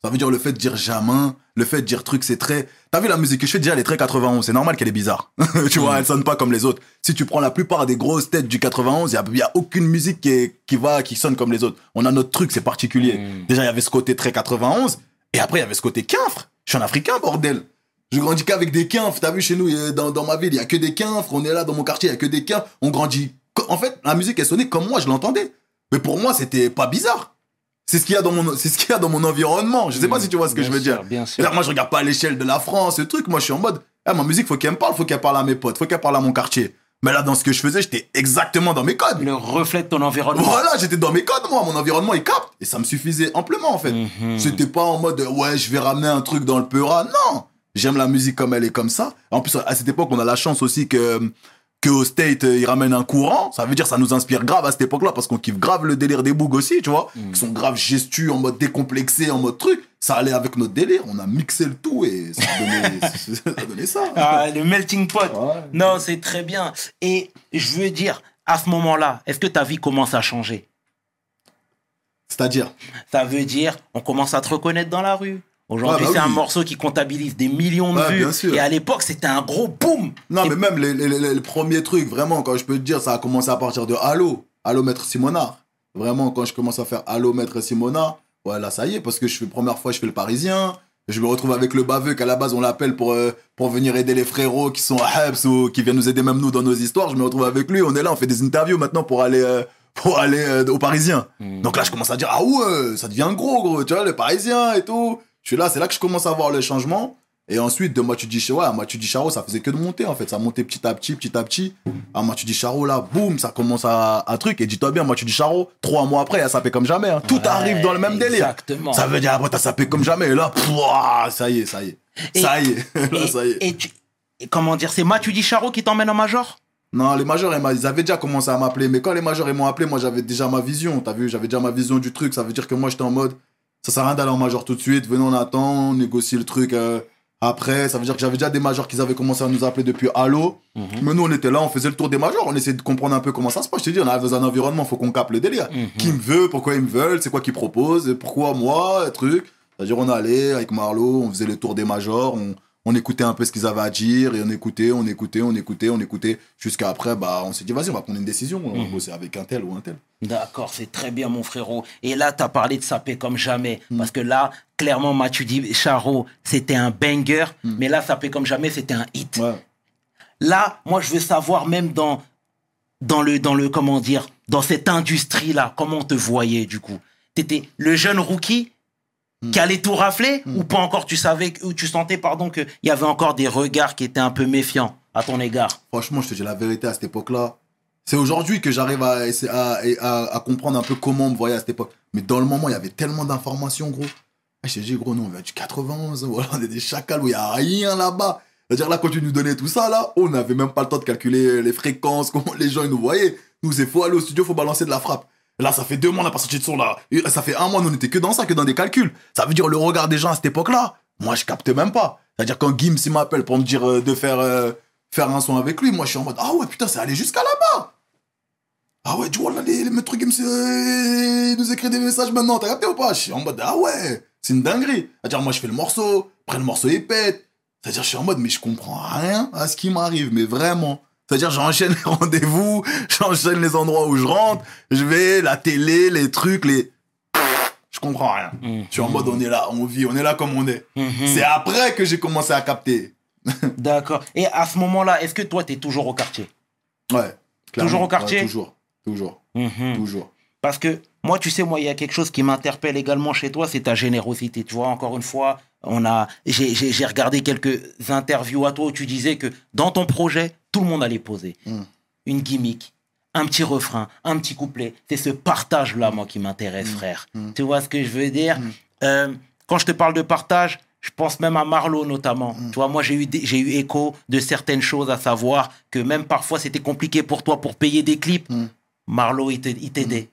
Ça veut dire le fait de dire jamais, le fait de dire truc, c'est très. T'as vu la musique que je fais déjà, elle est très 91. C'est normal qu'elle est bizarre. tu vois, elle sonne pas comme les autres. Si tu prends la plupart des grosses têtes du 91, il y a, aucune musique qui, est- qui va, qui sonne comme les autres. On a notre truc, c'est particulier. Mm. Déjà, il y avait ce côté très 91. Et après, il y avait ce côté quinfre. Je suis un Africain, bordel. Je grandis qu'avec des quinfres. T'as vu, chez nous, dans, dans ma ville, il y a que des quinfres. On est là dans mon quartier, il y a que des quinfres. On grandit. En fait, la musique, elle sonnait comme moi, je l'entendais. Mais pour moi, c'était pas bizarre. C'est ce qu'il y a dans mon, c'est ce qu'il y a dans mon environnement. Je sais pas si tu vois ce que je veux sûr, dire. Bien sûr. là, moi, je regarde pas à l'échelle de la France, ce truc. Moi, je suis en mode, eh, ma musique, faut qu'elle me parle, faut qu'elle parle à mes potes, faut qu'elle parle à mon quartier. Mais là, dans ce que je faisais, j'étais exactement dans mes codes. Le reflet de ton environnement. Voilà, j'étais dans mes codes, moi. Mon environnement, il capte. Et ça me suffisait amplement, en fait. Mhm. C'était pas en mode, ouais, je vais ramener un truc dans le Peura. Non! J'aime la musique comme elle est comme ça. En plus, à cette époque, on a la chance aussi que, que au State, euh, ils ramènent un courant. Ça veut dire, ça nous inspire grave à cette époque-là parce qu'on kiffe grave le délire des bougs aussi, tu vois. Qui sont grave gestus, en mode décomplexé, en mode truc. Ça allait avec notre délire. On a mixé le tout et ça a donné ça. a donné ça. Ah, le melting pot. Ouais. Non, c'est très bien. Et je veux dire, à ce moment-là, est-ce que ta vie commence à changer? C'est-à-dire, Ça veut dire, on commence à te reconnaître dans la rue. Aujourd'hui, Ouais, bah c'est un morceau qui comptabilise des millions de Ouais, vues. Et à l'époque, c'était un gros boom. Non, mais même les, les, les- les premiers trucs, vraiment, quand je peux te dire, ça a commencé à partir de Allô, Allô Maître Simonard. Vraiment, quand je commence à faire Allô Maître Simonard, ouais, là, ça y est, parce que je fais, première fois, je fais le Parisien. Je me retrouve avec le baveux qu'à la base, on l'appelle pour, euh, pour venir aider les frérots qui sont à Hebs ou qui viennent nous aider même nous dans nos histoires. Je me retrouve avec lui, on est là, on fait des interviews maintenant pour aller, euh, pour aller euh, au Parisien. Hmm. Donc là, je commence à dire, ah ouais, ça devient gros, gros, tu vois, le Parisien et tout. Suis là, c'est là que je commence à voir le changement. Et ensuite, de Mathieu Charo, à Mathieu Charo, ça faisait que de monter, en fait. Ça montait petit à petit, petit à petit. À Mathieu Charo, là, boum, ça commence à un truc. Et dis-toi bien, Mathieu Charo, trois mois après, il a sapé comme jamais. hein. Tout Ouais, arrive dans le même délire. Exactement. Ça veut dire, après, t'as sapé comme jamais. Et là, pouah, ça y est, ça y est. Et- ça y est. là, Et, ça y est. et tu- et comment dire, c'est Mathieu Charo qui t'emmène en major? Non, les majors, ils m'a- ils avaient déjà commencé à m'appeler. Mais quand les majors, ils m'ont appelé, moi, j'avais déjà ma vision. T'as vu, j'avais déjà ma vision du truc. Ça veut dire que moi, j'étais en mode, ça sert à rien d'aller en major tout de suite. Venez, on attend, on négocie le truc euh, après. Ça veut dire que j'avais déjà des majors qui avaient commencé à nous appeler depuis Allo. Mais nous, on était là, on faisait le tour des majors. On essayait de comprendre un peu comment ça se passe. Je te dis, on arrive dans un environnement, faut qu'on capte le délire. Qui me veut, pourquoi ils me veulent, c'est quoi qu'ils proposent, et pourquoi moi, truc. C'est-à-dire, on allait avec Marlo, on faisait le tour des majors, on, on écoutait un peu ce qu'ils avaient à dire, et on écoutait, on écoutait, on écoutait, on écoutait, jusqu'à après, bah, on s'est dit, vas-y, on va prendre une décision, on va bosser avec un tel ou un tel. D'accord, c'est très bien, mon frérot. Et là, tu as parlé de saper comme jamais. Parce que là, clairement, Mathieu dit Charo, c'était un banger. Mais là, saper comme jamais, c'était un hit. Ouais. Là, moi, je veux savoir, même dans, dans le, dans le, comment dire, dans cette industrie-là, comment on te voyait, du coup? T'étais le jeune rookie qui allait tout rafler ou pas encore tu savais, ou tu sentais, pardon, qu'il y avait encore des regards qui étaient un peu méfiants à ton égard? Franchement, je te dis la vérité, à cette époque-là, c'est aujourd'hui que j'arrive à, à, à, à comprendre un peu comment on me voyait à cette époque. Mais dans le moment, il y avait tellement d'informations, gros. Ah, Je te dis, gros, nous, on vient du 91, voilà, on est des chacals où il n'y a rien là-bas. C'est-à-dire, là, quand tu nous donnais tout ça, là, on n'avait même pas le temps de calculer les fréquences, comment les gens ils nous voyaient. Nous, c'est faut aller au studio, faut balancer de la frappe. Là, ça fait deux mois, on n'a pas sorti de son, là. Ça fait un mois, on était que dans ça, que dans des calculs. Ça veut dire le regard des gens à cette époque-là. Moi, je capte même pas. C'est-à-dire, quand Gims, m'appelle pour me dire euh, de faire, euh, faire un son avec lui, moi, je suis en mode, ah ouais, putain, c'est allé jusqu'à là-bas. Ah ouais, tu vois, là, les, les mecs trucs, ils nous écrivent des messages maintenant, t'as capté ou pas? Je suis en mode, ah ouais, c'est une dinguerie. C'est-à-dire, moi, je fais le morceau, après le morceau, il pète. C'est-à-dire, je suis en mode, mais je comprends rien à ce qui m'arrive, mais vraiment. C'est-à-dire, j'enchaîne les rendez-vous, j'enchaîne les endroits où je rentre, je vais, la télé, les trucs, les. Je comprends rien. Mhm. Je suis en mode, on est là, on vit, on est là comme on est. Mhm. C'est après que j'ai commencé à capter. D'accord. Et à ce moment-là, est-ce que toi, tu es toujours au quartier? Ouais. Toujours au quartier? Ouais, Toujours. Toujours. Mhm. Toujours. Parce que moi, tu sais, moi, il y a quelque chose qui m'interpelle également chez toi, c'est ta générosité. Tu vois, encore une fois, on a, j'ai, regardé quelques interviews à toi où tu disais que dans ton projet, tout le monde allait poser Mm. une gimmick, un petit refrain, un petit couplet. C'est ce partage-là, moi, qui m'intéresse, frère. Mm. Tu vois ce que je veux dire. Euh, Quand je te parle de partage, je pense même à Marlowe notamment. Mm. Tu vois, moi, j'ai eu, j'ai eu écho de certaines choses, à savoir que même parfois, c'était compliqué pour toi pour payer des clips. Mm. Marlowe, il t'aidait.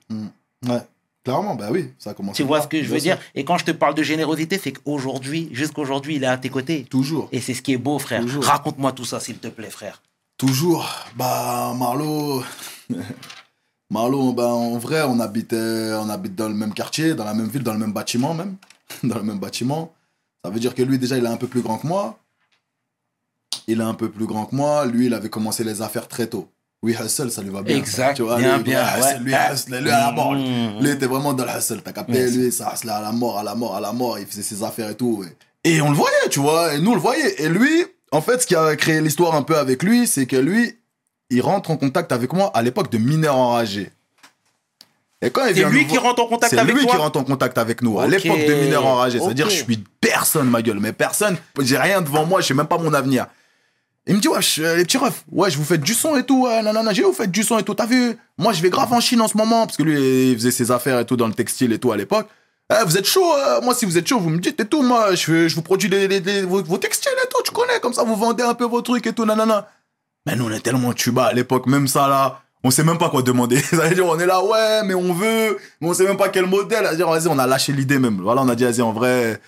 Ouais. Clairement, bah oui, ça a commencé. Tu vois là, ce que je veux dire? Et quand je te parle de générosité, c'est qu'aujourd'hui, jusqu'aujourd'hui, il est à tes côtés. Toujours. Et c'est ce qui est beau, frère. Raconte-moi tout ça, s'il te plaît, frère. Toujours. Bah, Marlo. Marlo, bah, en vrai, on habite, euh, on habite dans le même quartier, dans la même ville, dans le même bâtiment même. dans le même bâtiment. Ça veut dire que lui, déjà, il est un peu plus grand que moi. Il est un peu plus grand que moi. Lui, il avait commencé les affaires très tôt. Oui, hustle, ça lui va bien. Exact, Tu vois, bien, lui, bien, ouais, ouais. hustle, Lui, hustle, lui, à la mort. Mmh. Lui, était vraiment dans le hustle. T'as capté, Yes. lui, ça hustle à la mort, à la mort, à la mort. Il faisait ses affaires et tout. Et, et on le voyait, tu vois. Et nous, on le voyait. Et lui, en fait, ce qui a créé l'histoire un peu avec lui, c'est que lui, il rentre en contact avec moi à l'époque de mineur enragé. Et quand il C'est vient lui nous qui voir- rentre en contact c'est avec lui toi? qui rentre en contact avec nous à l'époque de mineur enragé. C'est-à-dire, Ok. je suis personne, ma gueule, mais personne. J'ai rien devant moi, je sais même pas mon avenir. Il me dit, ouais, je- les petits refs, ouais, je vous faites du son et tout, ouais, nanana, j'ai vous faites du son et tout, t'as vu? Moi, je vais grave en Chine en ce moment, parce que lui, il faisait ses affaires et tout dans le textile et tout à l'époque. Eh, vous êtes chaud, euh, moi, si vous êtes chaud, vous me dites et tout, moi, je, fais- je vous produis les, les- vos, vos textiles et tout, tu connais, comme ça, vous vendez un peu vos trucs et tout, nanana. Mais nous, on est tellement tuba à l'époque, même ça, là, on sait même pas quoi demander. On est là, ouais, mais on veut, mais on sait même pas quel modèle. Veut dire, vas-y, on a lâché l'idée même. Voilà, on a dit, vas-y, en vrai.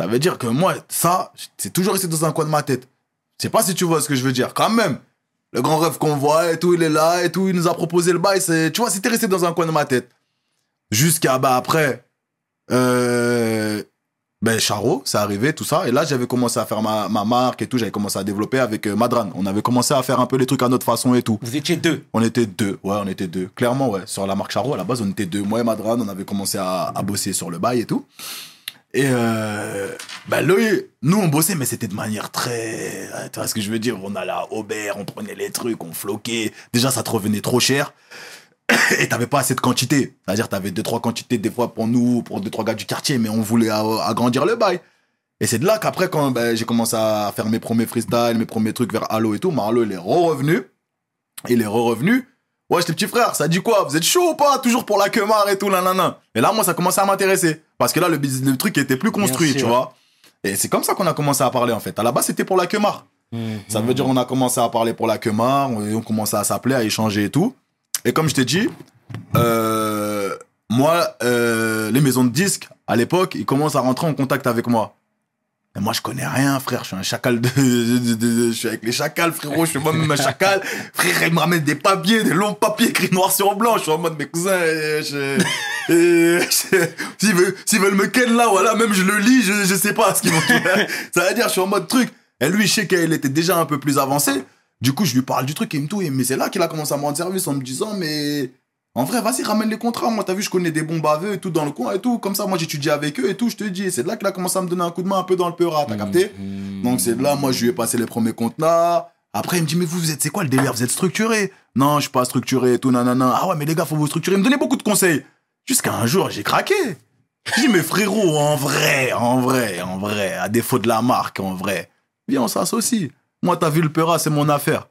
Ça veut dire que moi, ça, c'est toujours resté dans un coin de ma tête. Je sais pas si tu vois ce que je veux dire. Quand même, le grand rêve qu'on voit et tout, il est là et tout, il nous a proposé le bail. Tu vois, c'était resté dans un coin de ma tête. Jusqu'à, bah, après, euh, ben, Charo, c'est arrivé, tout ça. Et là, j'avais commencé à faire ma, ma marque et tout. J'avais commencé à développer avec euh, Madran. On avait commencé à faire un peu les trucs à notre façon et tout. Vous étiez deux. On était deux, ouais, on était deux. Clairement, ouais. Sur la marque Charo, à la base, on était deux. Moi et Madran, on avait commencé à, à bosser sur le bail et tout. Et euh, Loïc, nous on bossait, mais c'était de manière très. Tu vois ce que je veux dire? On allait à Aubert, on prenait les trucs, on floquait. Déjà, ça te revenait trop cher. Et t'avais pas assez de quantité. C'est-à-dire, t'avais deux, trois quantités des fois pour nous, pour deux, trois gars du quartier, mais on voulait agrandir le bail. Et c'est de là qu'après, quand ben, j'ai commencé à faire mes premiers freestyles, mes premiers trucs vers Halo et tout, Marlo, il est re-revenu. Il est re-revenu. Ouais, j'étais petit frère, ça dit quoi? Vous êtes chaud ou pas? Toujours pour la queumar et tout, nanana. Et là, moi, ça commençait à m'intéresser. Parce que là, le, truc était plus construit, tu vois. Et c'est comme ça qu'on a commencé à parler, en fait. À la base, c'était pour la queumar. Ça veut dire on a commencé à parler pour la queumar, on, on commençait à s'appeler, à échanger et tout. Et comme je t'ai dit, euh, moi, euh, les maisons de disques, à l'époque, ils commencent à rentrer en contact avec moi. Et moi, je connais rien, frère. Je suis un chacal de, de- de- de- Je suis avec les chacals, frérot. Je suis moi-même un chacal. Frère, ils me ramènent des papiers, des longs papiers écrits noir sur blanc. Je suis en mode, mes cousins, euh, je- euh, je- s'ils veulent, s'ils veulent me ken là, voilà, même je le lis, je, je sais pas ce qu'ils vont faire. Ça veut dire, je suis en mode truc. Et lui, je sais qu'il était déjà un peu plus avancé. Du coup, je lui parle du truc et il me tout. Mais c'est là qu'il a commencé à me rendre service en me disant, mais en vrai, vas-y, ramène les contrats. Moi, t'as vu, je connais des bons baveux et tout dans le coin et tout. Comme ça, moi, j'étudie avec eux et tout, je te dis. C'est de là qu'il a commencé à me donner un coup de main un peu dans le peura, t'as capté Donc, c'est de là, moi, je lui ai passé les premiers contenats. Après, il me dit, mais vous, vous êtes, c'est quoi le délire? Vous êtes structuré? Non, je suis pas structuré et tout, nanana. Ah ouais, mais les gars, faut vous structurer. Il me donnait beaucoup de conseils. Jusqu'à un jour, j'ai craqué. Je dis, mais frérot, en vrai, en vrai, en vrai, à défaut de la marque, en vrai, viens, on s'associe. Moi, t'as vu le peura, c'est mon affaire.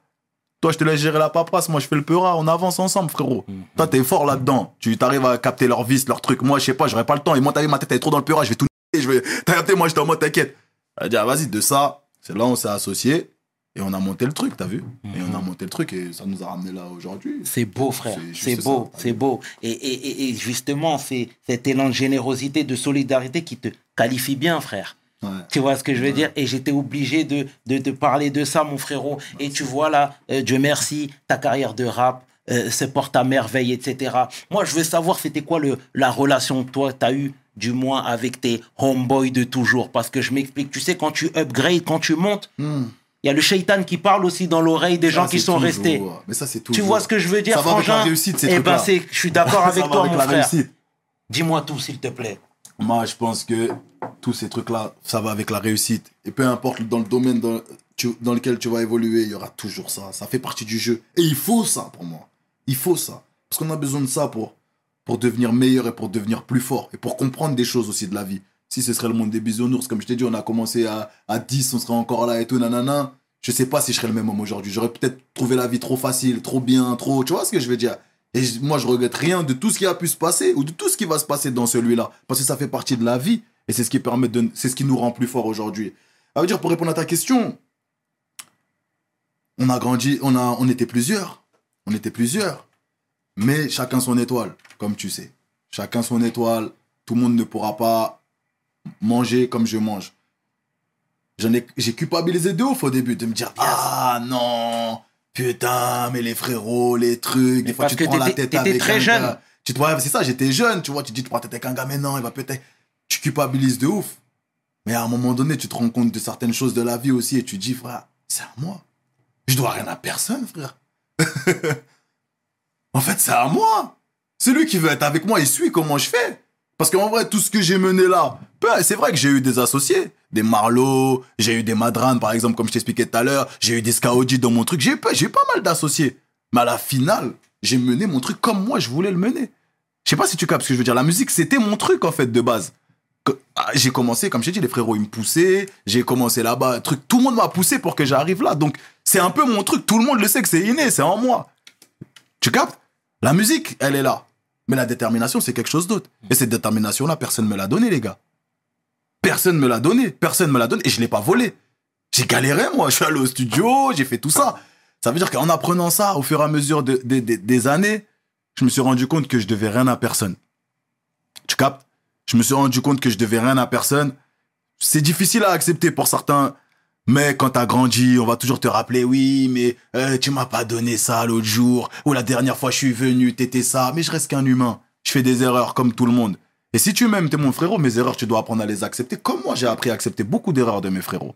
Toi, je te laisse gérer la paperasse, moi, je fais le peura, on avance ensemble, frérot. Toi, t'es fort là-dedans. Tu t'arrives à capter leurs vices, leurs trucs. Moi, je sais pas, j'aurais pas le temps. Et moi, t'as vu, ma tête, elle est trop dans le peura, je vais tout je vais. T'as capté, moi, j'étais en mode, t'inquiète. Elle a dit, ah, vas-y, de ça, c'est là, on s'est associés. Et on a monté le truc, t'as vu? Et on a monté le truc et ça nous a ramené là aujourd'hui. C'est beau, frère. C'est beau, c'est beau. Et, et- et justement, c'est cet élan de générosité, de solidarité qui te qualifie bien, frère. Ouais. Tu vois ce que je veux dire? Et j'étais obligé de, de, de parler de ça, mon frérot. Et tu vois là, euh, Dieu merci, ta carrière de rap euh, se porte à merveille, etc. Moi, je veux savoir, c'était quoi le, la relation que toi, tu as eue, du moins, avec tes homeboys de toujours? Parce que je m'explique, tu sais, quand tu upgrades, quand tu montes, Hmm. il y a le shaitan qui parle aussi dans l'oreille des gens qui sont toujours- restés. Mais ça, c'est Tu toujours. vois ce que je veux dire, Ça va avec la frangin? réussite, ces Eh ben, je suis d'accord avec toi, avec mon la frère. Dis-moi tout, s'il te plaît. Moi, je pense que ces trucs-là, ça va avec la réussite. Et peu importe dans le domaine dans, lequel tu vas évoluer, il y aura toujours ça. Ça fait partie du jeu. Et il faut ça pour moi. Il faut ça. Parce qu'on a besoin de ça pour, pour devenir meilleur et pour devenir plus fort. Et pour comprendre des choses aussi de la vie. Si ce serait le monde des bisounours, comme je t'ai dit, on a commencé à, à 10, on serait encore là et tout, nanana. Je sais pas si je serais le même homme aujourd'hui. J'aurais peut-être trouvé la vie trop facile, trop bien, trop. Tu vois ce que je veux dire? Et moi, je regrette rien de tout ce qui a pu se passer ou de tout ce qui va se passer dans celui-là. Parce que ça fait partie de la vie. Et c'est ce qui permet de. C'est ce qui nous rend plus forts aujourd'hui. Ça veut dire, pour répondre à ta question, on a grandi, on, a, on était plusieurs. On était plusieurs. Mais chacun son étoile, comme tu sais. Chacun son étoile. Tout le monde ne pourra pas manger comme je mange. J'en ai, j'ai culpabilisé de ouf au début, de me dire Ah non, putain, mais les frérots, les trucs, des fois tu te prends la tête avec très un jeune. gars. Tu te, ouais, c'est ça, j'étais jeune, tu vois, tu te dis, tu prends la tête avec un gars, mais non, il va peut-être. Tu culpabilises de ouf. Mais à un moment donné, tu te rends compte de certaines choses de la vie aussi et tu dis, frère, c'est à moi. Je dois rien à personne, frère. en fait, c'est à moi. Celui qui veut être avec moi, il suit comment je fais. Parce qu'en vrai, tout ce que j'ai mené là, c'est vrai que j'ai eu des associés, des Marlowe, j'ai eu des Madranes, par exemple, comme je t'expliquais tout à l'heure, j'ai eu des Skaoji dans mon truc, j'ai eu pas, pas mal d'associés. Mais à la finale, j'ai mené mon truc comme moi, je voulais le mener. Je sais pas si tu captes ce que je veux dire. La musique, c'était mon truc, en fait, de base. Ah, J'ai commencé, comme je t'ai dit, les frérots, ils me poussaient. J'ai commencé là-bas, truc. Tout le monde m'a poussé pour que j'arrive là. Donc, c'est un peu mon truc. Tout le monde le sait que c'est inné, c'est en moi. Tu captes? La musique, elle est là. Mais la détermination, c'est quelque chose d'autre. Et cette détermination-là, personne ne me l'a donnée, les gars. Personne ne me l'a donnée. Personne ne me l'a donnée. Et je ne l'ai pas volée. J'ai galéré, moi. Je suis allé au studio, j'ai fait tout ça. Ça veut dire qu'en apprenant ça, au fur et à mesure de- des années, je me suis rendu compte que je devais rien à personne. Tu captes? Je me suis rendu compte que je devais rien à personne. C'est difficile à accepter pour certains. Mais quand t'as grandi, on va toujours te rappeler, oui, mais euh, tu m'as pas donné ça l'autre jour, ou la dernière fois je suis venu, t'étais ça, mais je reste qu'un humain. Je fais des erreurs comme tout le monde. Et si tu m'aimes, t'es mon frérot, mes erreurs, tu dois apprendre à les accepter, comme moi j'ai appris à accepter beaucoup d'erreurs de mes frérots.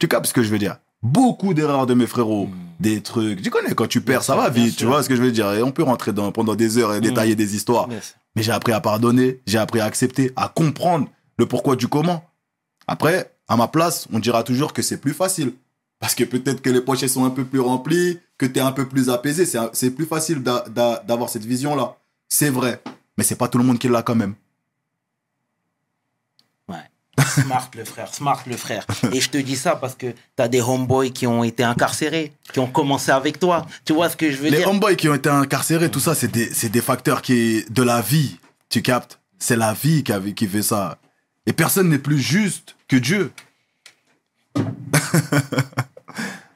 Tu captes ce que je veux dire? Beaucoup d'erreurs de mes frérots, des trucs. Tu connais, quand tu perds, ça va vite, tu vois ce que je veux dire? Et on peut rentrer dans, pendant des heures et détailler des histoires. Yes. Mais j'ai appris à pardonner, j'ai appris à accepter, à comprendre le pourquoi du comment. Après, à ma place, on dira toujours que c'est plus facile. Parce que peut-être que les poches sont un peu plus remplies, que tu es un peu plus apaisé. C'est plus facile d'a- d'a- d'avoir cette vision-là. C'est vrai. Mais c'est pas tout le monde qui l'a quand même. Smart le frère, smart le frère. Et je te dis ça parce que tu as des homeboys qui ont été incarcérés, qui ont commencé avec toi. Tu vois ce que je veux Les dire? homeboys qui ont été incarcérés, tout ça, c'est des, facteurs qui, de la vie. Tu captes? C'est la vie qui, a- qui fait ça. Et personne n'est plus juste que Dieu.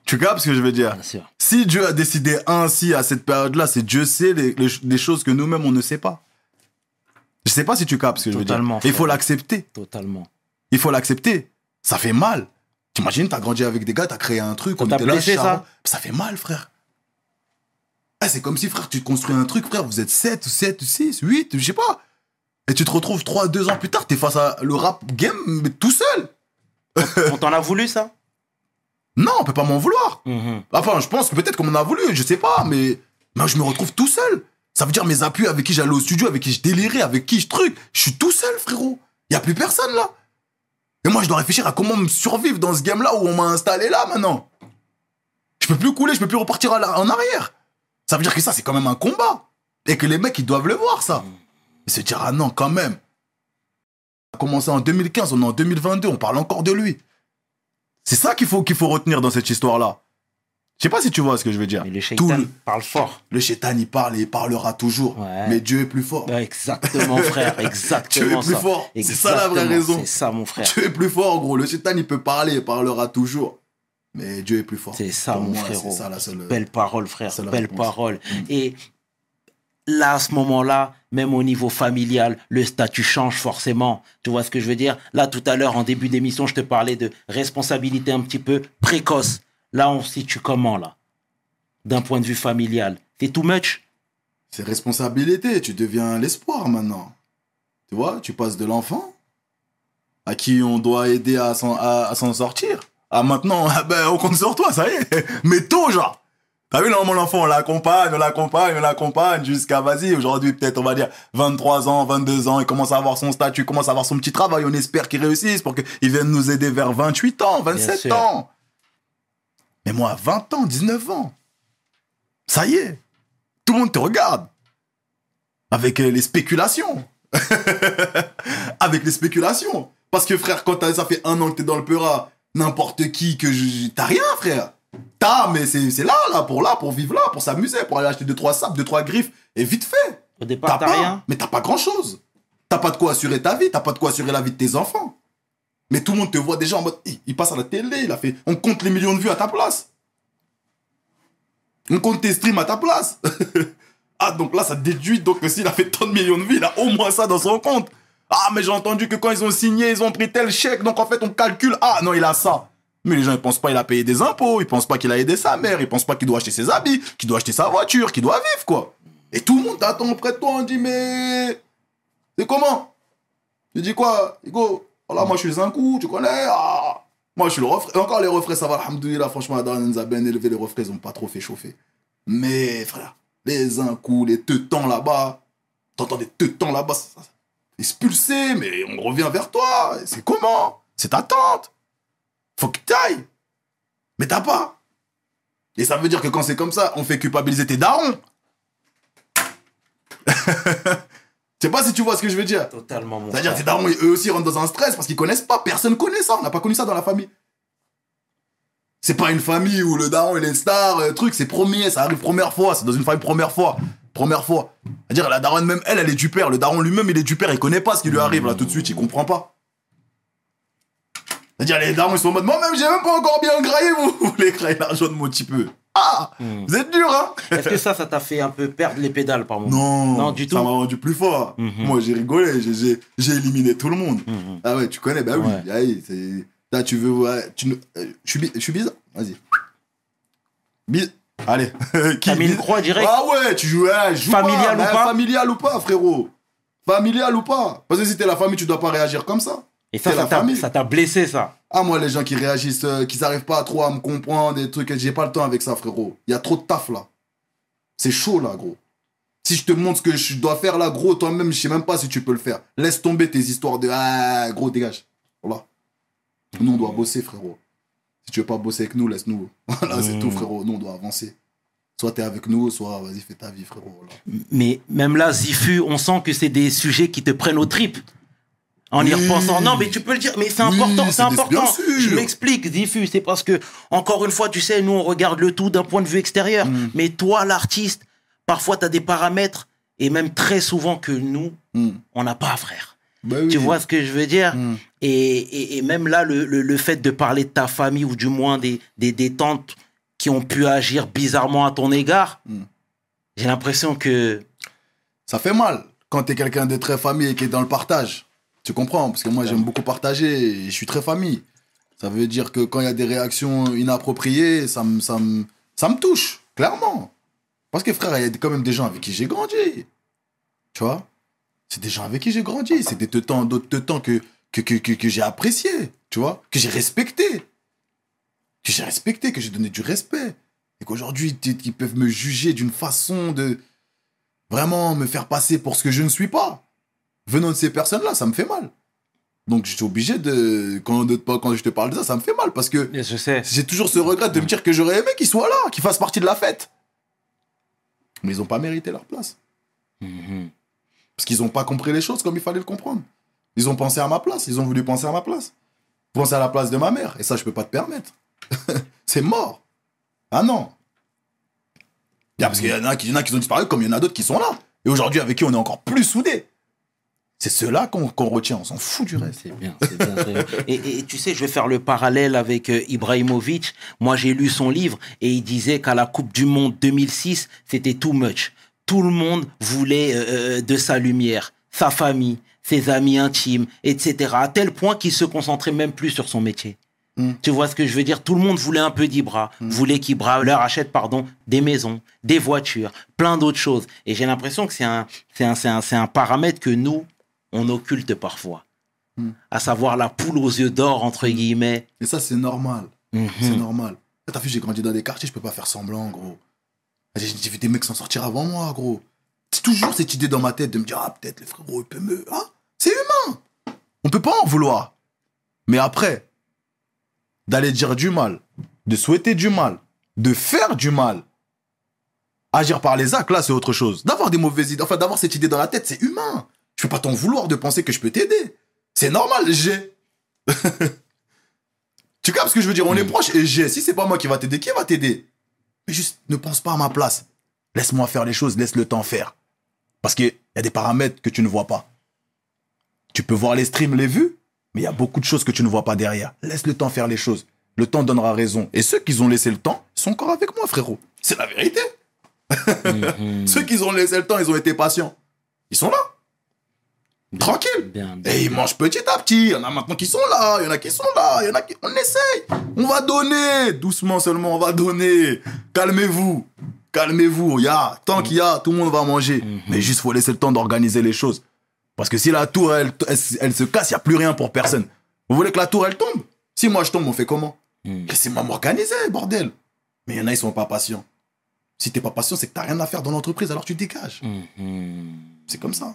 tu captes ce que je veux dire? Bien sûr. Si Dieu a décidé ainsi à cette période-là, c'est Dieu sait les, les- les choses que nous-mêmes, on ne sait pas. Je sais pas si tu captes ce que je veux dire. Il faut l'accepter. Totalement. Il faut l'accepter. Ça fait mal. T'imagines, t'as grandi avec des gars, t'as créé un truc, on t'a était là, ça Ça fait mal, frère. Ah, c'est comme si, frère, tu construis un truc, frère, vous êtes 7 ou 7 ou 6, 8, je sais pas. Et tu te retrouves 3, 2 ans plus tard, t'es face à le rap game, mais tout seul. On t'en a voulu ça? Non, on peut pas m'en vouloir. Mhm. Enfin, je pense que peut-être qu'on en a voulu, je sais pas, mais moi, je me retrouve tout seul. Ça veut dire mes appuis avec qui j'allais au studio, avec qui je délirais, avec qui je truc. Je suis tout seul, frérot. Y a plus personne là. Et moi, je dois réfléchir à comment me survivre dans ce game-là où on m'a installé là maintenant. Je peux plus couler, je peux plus repartir en arrière. Ça veut dire que ça, c'est quand même un combat. Et que les mecs, ils doivent le voir, ça. Et se dire, ah non, quand même. Ça a commencé en 2015, on est en 2022, on parle encore de lui. C'est ça qu'il faut, qu'il faut retenir dans cette histoire-là. Je sais pas si tu vois ce que je veux dire. Mais le Tout shaitan le, parle fort. le shaitan, il parle et il parlera toujours. Ouais. Mais Dieu est plus fort. Exactement, frère. Exactement. Dieu est plus ça. fort. C'est ça la vraie raison. C'est ça, mon frère. Dieu est plus fort, gros. Le shaitan, il peut parler, il parlera toujours. Mais Dieu est plus fort. C'est ça, Pour mon frérot. C'est ça la seule. Belle parole, frère. Belle réponse. parole. Mm. Et là, à ce moment-là, même au niveau familial, le statut change forcément. Tu vois ce que je veux dire? Là, tout à l'heure, en début d'émission, je te parlais de responsabilité un petit peu précoce. Là, on se situe comment, là? D'un point de vue familial. C'est too much? C'est responsabilité, tu deviens l'espoir maintenant. Tu vois, tu passes de l'enfant à qui on doit aider à s'en, à, à s'en sortir. Ah maintenant, ah ben, on compte sur toi, ça y est. Mais tôt, genre. T'as vu, normalement, l'enfant, on l'accompagne, on l'accompagne, on l'accompagne jusqu'à, vas-y, aujourd'hui, peut-être, on va dire, 23 ans, 22 ans, il commence à avoir son statut, il commence à avoir son petit travail, on espère qu'il réussisse pour qu'il vienne nous aider vers 28 ans, 27 sûr. ans. Mais moi, à 20 ans, 19 ans, ça y est, tout le monde te regarde. Avec euh, les spéculations. Avec les spéculations. Parce que frère, quand ça fait un an que t'es dans le Peura, n'importe qui que je... T'as rien, frère. T'as, mais c'est c'est là, là, pour là, pour vivre là, pour s'amuser, pour aller acheter deux, trois sapes, deux, trois griffes, et vite fait. Au départ, t'as pas, rien. mais t'as pas grand chose. T'as pas de quoi assurer ta vie, t'as pas de quoi assurer la vie de tes enfants. Mais tout le monde te voit déjà en mode, il, passe à la télé, il a fait, on compte les millions de vues à ta place. On compte tes streams à ta place. ah, donc là, ça déduit donc que s'il a fait tant de millions de vues, il a au moins ça dans son compte. Ah, mais j'ai entendu que quand ils ont signé, ils ont pris tel chèque, donc en fait, on calcule. Ah, non, il a ça. Mais les gens, ils pensent pas qu'il a payé des impôts, ils pensent pas qu'il a aidé sa mère, ils pensent pas qu'il doit acheter ses habits, qu'il doit acheter sa voiture, qu'il doit vivre, quoi. Et tout le monde t'attend auprès de toi, on dit, mais. C'est comment? Tu dis quoi Hugo, voilà, moi je suis un coup, tu connais ah. Moi je suis le refrain. Encore les refrains, ça va, alhamdoulilah, franchement, Adran nous a bien élevé, les refrains, ils ont pas trop fait chauffer. Mais frère, les un coup, les teutons là-bas, t'entends des teutons là-bas, expulsés, mais on revient vers toi. C'est comment? C'est ta tante. Faut que t'ailles. Mais t'as pas. Et ça veut dire que quand c'est comme ça, on fait culpabiliser tes darons. Je sais pas si tu vois ce que je veux dire. Totalement, mon C'est-à-dire tes darons, eux aussi rentrent dans un stress parce qu'ils connaissent pas. Personne connaît ça. On n'a pas connu ça dans la famille. C'est pas une famille où le daron il est star, euh, truc, c'est premier, ça arrive première fois, c'est dans une famille première fois. Première fois. C'est-à-dire la daronne même, elle, elle est du père. Le daron lui-même, il est du père, il connaît pas ce qui lui arrive là tout de suite, il comprend pas. C'est-à-dire les darons, ils sont en mode, moi-même, j'ai même pas encore bien graillé, vous, vous voulez grailler l'argent de mon petit peu. Ah Hmm. Vous êtes dur, hein Est-ce que ça, ça t'a fait un peu perdre les pédales par moment Non, Non, du Ça tout. m'a rendu plus fort. Mhm. Moi, j'ai rigolé, j'ai- éliminé tout le monde. Mhm. Ah ouais, tu connais, bah oui. Ouais. Aïe, c'est- Là, tu veux. ouais, tu... ne- euh, Je suis bi- je suis bizarre. Vas-y. Bis. Allez. Qui T'as mis une croix direct Ah ouais, tu joues. je joue Familial pas, ou mais pas Familial ou pas, frérot Familial ou pas Parce que si t'es la famille, tu dois pas réagir comme ça. Et ça, C'est ça la t'a- famille. ça t'a blessé, ça. Ah, moi, les gens qui réagissent, euh, qui n'arrivent pas trop à me comprendre, des trucs, j'ai pas le temps avec ça, frérot. Il y a trop de taf là. C'est chaud là, gros. Si je te montre ce que je dois faire là, gros, toi-même, je sais même pas si tu peux le faire. Laisse tomber tes histoires de Ah, gros, dégage. Voilà. Nous, on doit bosser, frérot. Si tu veux pas bosser avec nous, laisse-nous. Voilà, c'est tout, frérot. Nous, on doit avancer. Soit t'es avec nous, soit vas-y, fais ta vie, frérot. Voilà. Mais même là, Zifu, on sent que c'est des sujets qui te prennent aux tripes. En y repensant. Non, mais tu peux le dire, mais c'est important, c'est important. Je m'explique, Zifu, c'est parce que, encore une fois, tu sais, nous, on regarde le tout d'un point de vue extérieur. Mm. Mais toi, l'artiste, parfois, tu as des paramètres, et même très souvent que nous, Mm. on n'a pas, frère. Bah oui. Tu vois ce que je veux dire? Mm. et, et- et même là, le, le- le fait de parler de ta famille, ou du moins des, des, des tantes qui ont pu agir bizarrement à ton égard, Mm. j'ai l'impression que... ça fait mal quand t'es quelqu'un de très famille et qui est dans le partage. Tu comprends Parce que moi, j'aime beaucoup partager et je suis très famille. Ça veut dire que quand il y a des réactions inappropriées, ça me, ça touche, clairement. Parce que frère, il y a quand même des gens avec qui j'ai grandi. Tu vois? C'est des gens avec qui j'ai grandi. C'est des teutons, d'autres teutons que, que, que, j'ai appréciés, tu vois? Que j'ai respecté. Que j'ai respecté, que j'ai donné du respect. Et qu'aujourd'hui, ils peuvent me juger d'une façon de vraiment me faire passer pour ce que je ne suis pas. Venant de ces personnes-là, ça me fait mal. Donc, je suis obligé de. Quand, de- quand je te parle de ça, ça me fait mal parce que Je sais. j'ai toujours ce regret de me dire que j'aurais aimé qu'ils soient là, qu'ils fassent partie de la fête. Mais ils n'ont pas mérité leur place. Mhm. Parce qu'ils n'ont pas compris les choses comme il fallait le comprendre. Ils ont pensé à ma place, ils ont voulu penser à ma place. Penser à la place de ma mère. Et ça, je peux pas te permettre. C'est mort. Ah non. Parce qu'il y en a qui, y en a qui ont disparu, comme il y en a d'autres qui sont là. Et aujourd'hui, avec qui on est encore plus soudés. C'est ceux-là qu'on retient, on s'en fout du reste. C'est bien, c'est bien. Et, et tu sais, je vais faire le parallèle avec euh, Ibrahimovic. Moi, j'ai lu son livre et il disait qu'à la Coupe du Monde 2006, c'était too much. Tout le monde voulait euh, euh, de sa lumière, sa famille, ses amis intimes, etc. À tel point qu'il se concentrait même plus sur son métier. Mm. Tu vois ce que je veux dire? Tout le monde voulait un peu d'Ibra, voulait qu'Ibra leur achète pardon, des maisons, des voitures, plein d'autres choses. Et j'ai l'impression que c'est un, un, un, c'est un paramètre que nous, on occulte parfois. Mm. À savoir la poule aux yeux d'or, entre guillemets. Et ça, c'est normal. Mhm. C'est normal. T'as vu, j'ai grandi dans des quartiers, je peux pas faire semblant, gros. J'ai j'ai vu des mecs s'en sortir avant moi, gros. C'est toujours cette idée dans ma tête de me dire, ah, peut-être le frérot, il peut me. Ah, c'est humain. On peut pas en vouloir. Mais après, d'aller dire du mal, de souhaiter du mal, de faire du mal, agir par les actes, là, c'est autre chose. D'avoir des mauvaises idées, enfin, d'avoir cette idée dans la tête, c'est humain. Je peux pas t'en vouloir de penser que je peux t'aider. C'est normal, j'ai. Tu captes ce que je veux dire? On est proche et j'ai. Si c'est pas moi qui va t'aider, qui va t'aider? Mais juste ne pense pas à ma place. Laisse-moi faire les choses, laisse le temps faire. Parce qu'il y a des paramètres que tu ne vois pas. Tu peux voir les streams, les vues, mais il y a beaucoup de choses que tu ne vois pas derrière. Laisse le temps faire les choses. Le temps donnera raison. Et ceux qui ont laissé le temps sont encore avec moi, frérot. C'est la vérité. Mhm. Ceux qui ont laissé le temps, ils ont été patients. Ils sont là. Tranquille. Bien, bien. Et ils mangent petit à petit. Il y en a maintenant qui sont là, il y en a qui sont là, il y en a qui... On essaye. On va donner. Doucement seulement, on va donner. Calmez-vous. Calmez-vous. Il y a, tant qu'il y a, tout le monde va manger. Mais juste, faut laisser le temps d'organiser les choses. Parce que si la tour, elle, elle, elle se casse, il n'y a plus rien pour personne. Vous voulez que la tour, elle tombe? Si moi, je tombe, on fait comment? Mhm. Laissez-moi m'organiser, bordel. Mais il y en a, ils sont pas patients. Si t'es pas patient, c'est que t'as rien à faire dans l'entreprise, alors tu dégages. Mhm. C'est comme ça.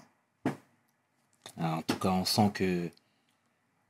Ah, En tout cas, on sent que.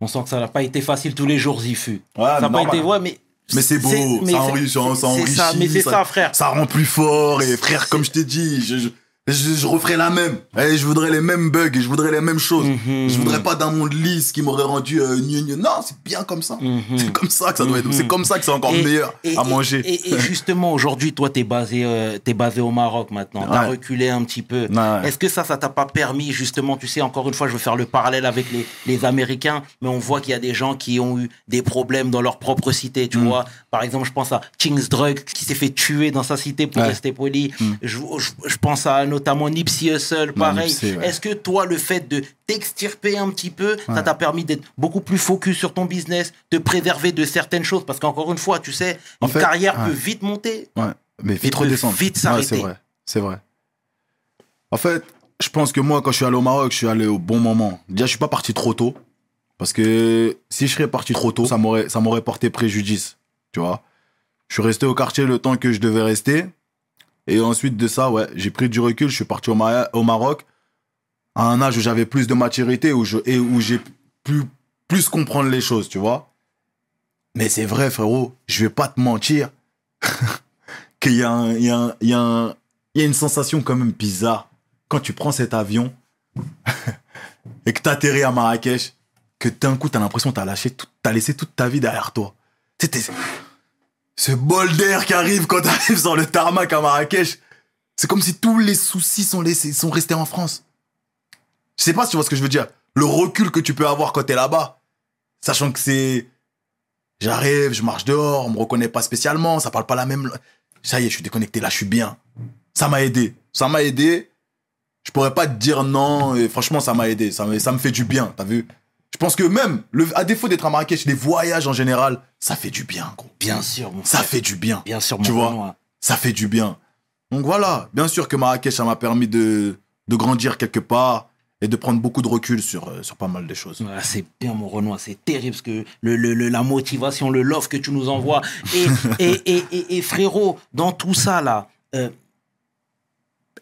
On sent que ça n'a pas été facile tous les jours, Zifu. Ouais, ça n'a pas été. Ouais, mais. Mais c'est beau, ça enrichit, ça enrichit. ça, mais c'est ça, frère. Ça rend plus fort, et frère, comme je t'ai dit, je, je, je, je referai la même. Et je voudrais les mêmes bugs, et je voudrais les mêmes choses. Mhm. Je voudrais pas d'un monde lisse qui m'aurait rendu euh, gneu. Non, c'est bien comme ça. Mhm. C'est comme ça que ça doit être. C'est comme ça que c'est encore Et- meilleur et- à et- manger. Et, justement, aujourd'hui, toi, t'es basé, euh, t'es basé au Maroc maintenant. T'as Ouais. reculé un petit peu. Ouais. Est-ce que ça, ça t'a pas permis, justement, tu sais, encore une fois, je veux faire le parallèle avec les, les Américains, mais on voit qu'il y a des gens qui ont eu des problèmes dans leur propre cité, Mm. tu vois. Par exemple, je pense à King's Drug, qui s'est fait tuer dans sa cité, pour Ouais. Mm. rester poli. Je, je, je pense à notamment Nipsey Hussle, pareil. Ouais. Est-ce que toi, le fait de t'extirper un petit peu, ça t'a permis d'être beaucoup plus focus sur ton business, de préserver de certaines choses? Parce qu'encore une fois, tu sais, En une fait, carrière peut vite monter. Mais vite redescendre. vite s'arrêter. c'est vrai, c'est vrai. En fait, je pense que moi, quand je suis allé au Maroc, je suis allé au bon moment. Déjà, je suis pas parti trop tôt. Parce que si je serais parti trop tôt, ça m'aurait, ça m'aurait porté préjudice. Tu vois Je suis resté au quartier le temps que je devais rester. Et ensuite de ça, ouais, j'ai pris du recul. Je suis parti au, Ma- au Maroc à un âge où j'avais plus de maturité où je, et où j'ai pu plus comprendre les choses, tu vois Mais c'est vrai, frérot, je vais pas te mentir qu'il y y, y, y a une sensation quand même bizarre quand tu prends cet avion et que tu atterris à Marrakech, que d'un coup, tu as l'impression que tu as lâché, t'as laissé toute ta vie derrière toi. C'était ce bol d'air qui arrive quand tu arrives sur le tarmac à Marrakech. C'est comme si tous les soucis sont, laissés, sont restés en France. Je sais pas si tu vois ce que je veux dire. Le recul que tu peux avoir quand tu es là-bas, sachant que c'est. J'arrive, je marche dehors, on me reconnaît pas spécialement, ça parle pas la même. Ça y est, je suis déconnecté, là, je suis bien. Ça m'a aidé. Ça m'a aidé. Je pourrais pas te dire non, franchement, ça m'a aidé. Ça me, fait du bien, t'as vu? Pense que même, le, à défaut d'être à Marrakech, les voyages en général, ça fait du bien, gros. Bien sûr, mon Ça frère. fait du bien. Bien sûr, mon Tu vois? Renoir. Ça fait du bien. Donc voilà, bien sûr que Marrakech, ça m'a permis de, de grandir quelque part et de prendre beaucoup de recul sur, euh, sur pas mal de choses. C'est bien, mon Renoir, c'est terrible parce que le, le- le- la motivation, le love que tu nous envoies. Et, et, et, et- et frérot, dans tout ça, là, euh,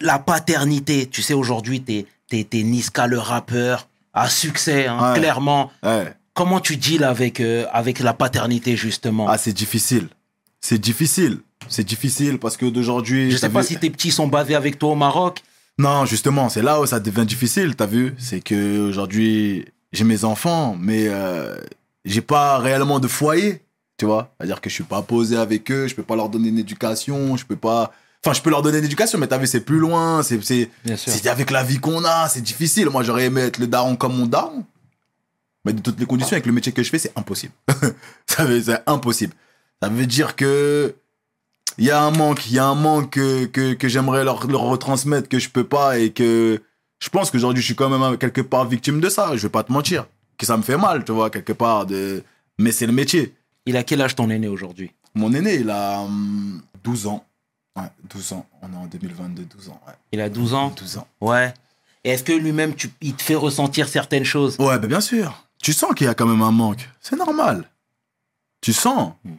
la paternité, tu sais, aujourd'hui, t'es, t'es, t'es Niska le rappeur, à succès, hein, Ouais. clairement. Ouais. Comment tu deals avec, euh, avec la paternité, justement? Ah, c'est difficile. C'est difficile. C'est difficile parce que d'aujourd'hui. Je sais pas vu- si tes petits sont basés avec toi au Maroc. Non, justement, c'est là où ça devient difficile, t'as vu? C'est que aujourd'hui, j'ai mes enfants, mais euh, j'ai pas réellement de foyer, tu vois? C'est-à-dire que je suis pas posé avec eux, je peux pas leur donner une éducation, je peux pas... Enfin, je peux leur donner une éducation, mais t'as vu, c'est plus loin, c'est... c'est-. C'est avec la vie qu'on a, c'est difficile. Moi, j'aurais aimé être le daron comme mon daron. Mais de toutes les conditions, avec le métier que je fais, c'est impossible. ça veut, c'est impossible. Ça veut dire que il y a un manque, il y a un manque que, que, que j'aimerais leur, leur retransmettre que je peux pas et que je pense qu'aujourd'hui, je suis quand même quelque part victime de ça. Je vais pas te mentir. Que ça me fait mal, tu vois, quelque part. De... Mais c'est le métier. Il a quel âge ton aîné aujourd'hui? Mon aîné, il a hum, 12 ans. Ouais, 12 ans. On est en 2022, 12 ans. Ouais, Il a 12 ans 12 ans. Ouais. Et est-ce que lui-même, tu- il te fait ressentir certaines choses? Ouais, ben bien sûr. Tu sens qu'il y a quand même un manque. C'est normal. Tu sens. Mm.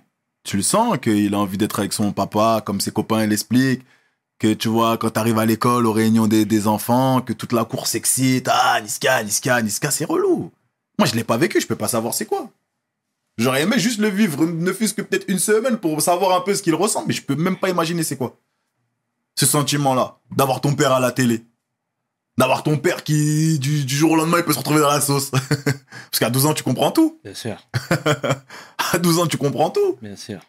Tu le sens qu'il a envie d'être avec son papa, comme ses copains l'expliquent. Que tu vois, quand t'arrives à l'école, aux réunions des, des enfants, que toute la cour s'excite. Ah, Niska, Niska, Niska, c'est relou. Moi, je l'ai pas vécu, je peux pas savoir c'est quoi. J'aurais aimé juste le vivre, ne fût-ce que peut-être une semaine pour savoir un peu ce qu'il ressent, mais je peux même pas imaginer c'est quoi. Ce sentiment-là, d'avoir ton père à la télé. D'avoir ton père qui, du, du jour au lendemain, il peut se retrouver dans la sauce. Parce qu'à 12 ans, tu comprends tout. Bien sûr, À 12 ans, tu comprends tout. bien sûr.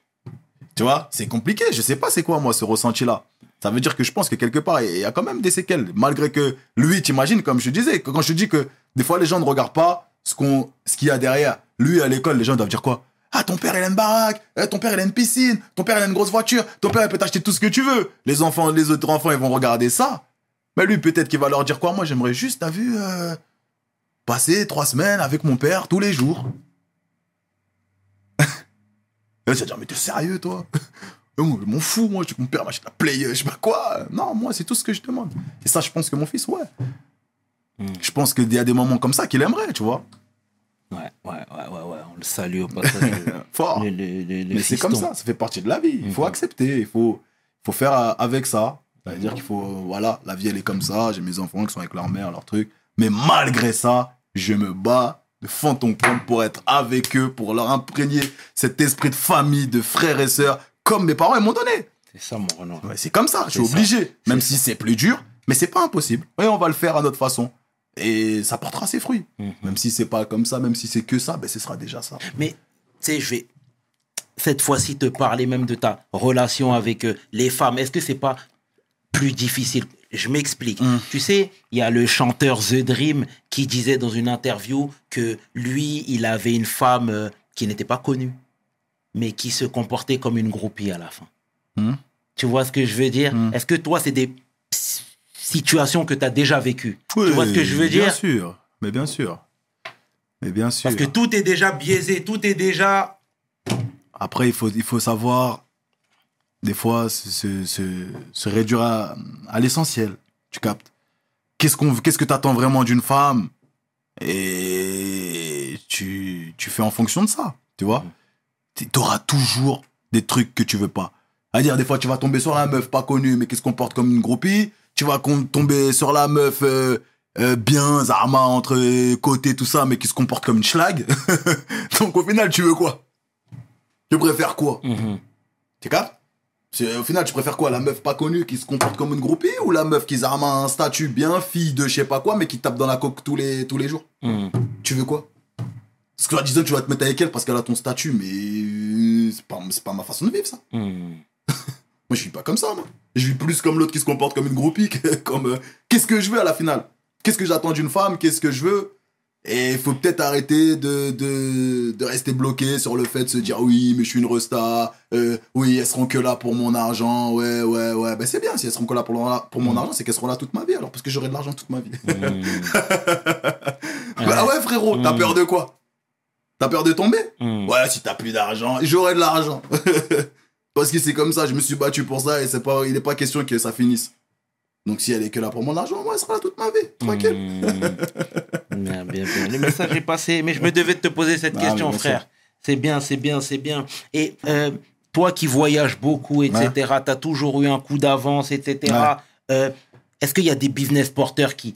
Tu vois, c'est compliqué. Je sais pas c'est quoi, moi, ce ressenti-là. Ça veut dire que je pense que quelque part, il y a quand même des séquelles. Malgré que lui, t'imagines, comme je disais, quand je dis que des fois, les gens ne regardent pas ce qu'on, ce qu'il y a derrière. Lui, à l'école, les gens doivent dire quoi? Ah, ton père, il a une baraque. Eh, ton père, il a une piscine. Ton père, il a une grosse voiture. Ton père, il peut t'acheter tout ce que tu veux. Les enfants, les autres enfants, ils vont regarder ça. Mais lui, peut-être qu'il va leur dire quoi? Moi, j'aimerais juste, t'as vu, euh, passer trois semaines avec mon père tous les jours. Et tu vas dire, mais t'es sérieux, toi? Je m'en fous, moi, je mon père m'achète la play, euh, je sais pas quoi. Non, moi, c'est tout ce que je demande. Et ça, je pense que mon fils, ouais. Mm. Je pense qu'il y a des moments comme ça qu'il aimerait, tu vois. Ouais, ouais, ouais, ouais, ouais. On le salue au passage. Fort. Mais c'est comme ça, ça fait partie de la vie. Il faut Mhm. accepter, il faut, faut faire avec ça. C'est-à-dire qu'il faut, voilà, la vie, elle est comme ça. J'ai mes enfants qui sont avec leur mère, leur truc. Mais malgré ça, je me bats de fond en comble pour être avec eux, pour leur imprégner cet esprit de famille, de frères et sœurs, comme mes parents ils m'ont donné. C'est ça, mon Renan. Ouais, c'est comme ça, je suis obligé. Même si c'est plus dur, mais c'est pas impossible. Et on va le faire à notre façon. Et ça portera ses fruits. Mhm. Même si c'est pas comme ça, même si c'est que ça, ben ce sera déjà ça. Mais, tu sais, je vais cette fois-ci te parler même de ta relation avec euh, les femmes. Est-ce que c'est pas plus difficile? Je m'explique. Mm. Tu sais, il y a le chanteur The Dream qui disait dans une interview que lui, il avait une femme euh, qui n'était pas connue, mais qui se comportait comme une groupie à la fin. Mm. Tu vois ce que je veux dire? Mm. Est-ce que toi, c'est des s- situations que tu as déjà vécues Tu vois ce que je veux Bien dire sûr, mais bien sûr. Mais bien sûr. Parce que tout est déjà biaisé, tout est déjà... Après, il faut, il faut savoir, des fois, se, se, se- réduire à, à l'essentiel. Tu captes? Qu'est-ce qu'on, qu'est-ce que tu attends vraiment d'une femme? Et tu, tu fais en fonction de ça, tu vois? Tu auras toujours des trucs que tu veux pas. C'est-à-dire, des fois, tu vas tomber sur la meuf pas connue, mais qui se comporte comme une groupie. Tu vas tomber sur la meuf euh, euh, bien, Zarma, entre côtés, tout ça, mais qui se comporte comme une schlag. Donc, au final, tu veux quoi? Tu préfères quoi? Mhm. Tu captes? C'est- Au final, tu préfères quoi? La meuf pas connue qui se comporte comme une groupie ou la meuf qui Zarma un statut bien fille de je sais pas quoi, mais qui tape dans la coque tous les, tous les jours? Mhm. Tu veux quoi? Parce que, disant tu vas te mettre avec elle parce qu'elle a ton statut, mais euh, c'est pas, c'est pas ma façon de vivre, ça. Mhm. Moi, je vis pas comme ça, moi. Je vis plus comme l'autre qui se comporte comme une groupie, que comme. euh, Qu'est-ce que je veux à la finale? Qu'est-ce que j'attends d'une femme? Qu'est-ce que je veux? Et il faut peut-être arrêter de, de, de rester bloqué sur le fait de se dire oui, mais je suis une resta, euh, oui, elles seront que là pour mon argent, ouais, ouais, ouais. Ben c'est bien, si elles seront que là pour, pour mon argent, c'est qu'elles seront là toute ma vie alors, parce que j'aurai de l'argent toute ma vie. Mhm. Bah ouais, frérot, t'as Mm. peur de quoi? T'as peur de tomber? Mhm. Ouais, si t'as plus d'argent, j'aurai de l'argent. Parce que c'est comme ça, je me suis battu pour ça et c'est pas, il n'est pas question que ça finisse. Donc si elle est que là pour mon argent, moi, elle sera là toute ma vie, tranquille. Mmh. Bien, bien, bien. Le message est passé, mais je me devais de te poser cette Ah, question, frère. C'est bien, c'est bien, c'est bien. Et euh, toi qui voyages beaucoup, etc., tu as toujours eu un coup d'avance, etc. Ouais. euh, Est-ce qu'il y a des business porteurs qui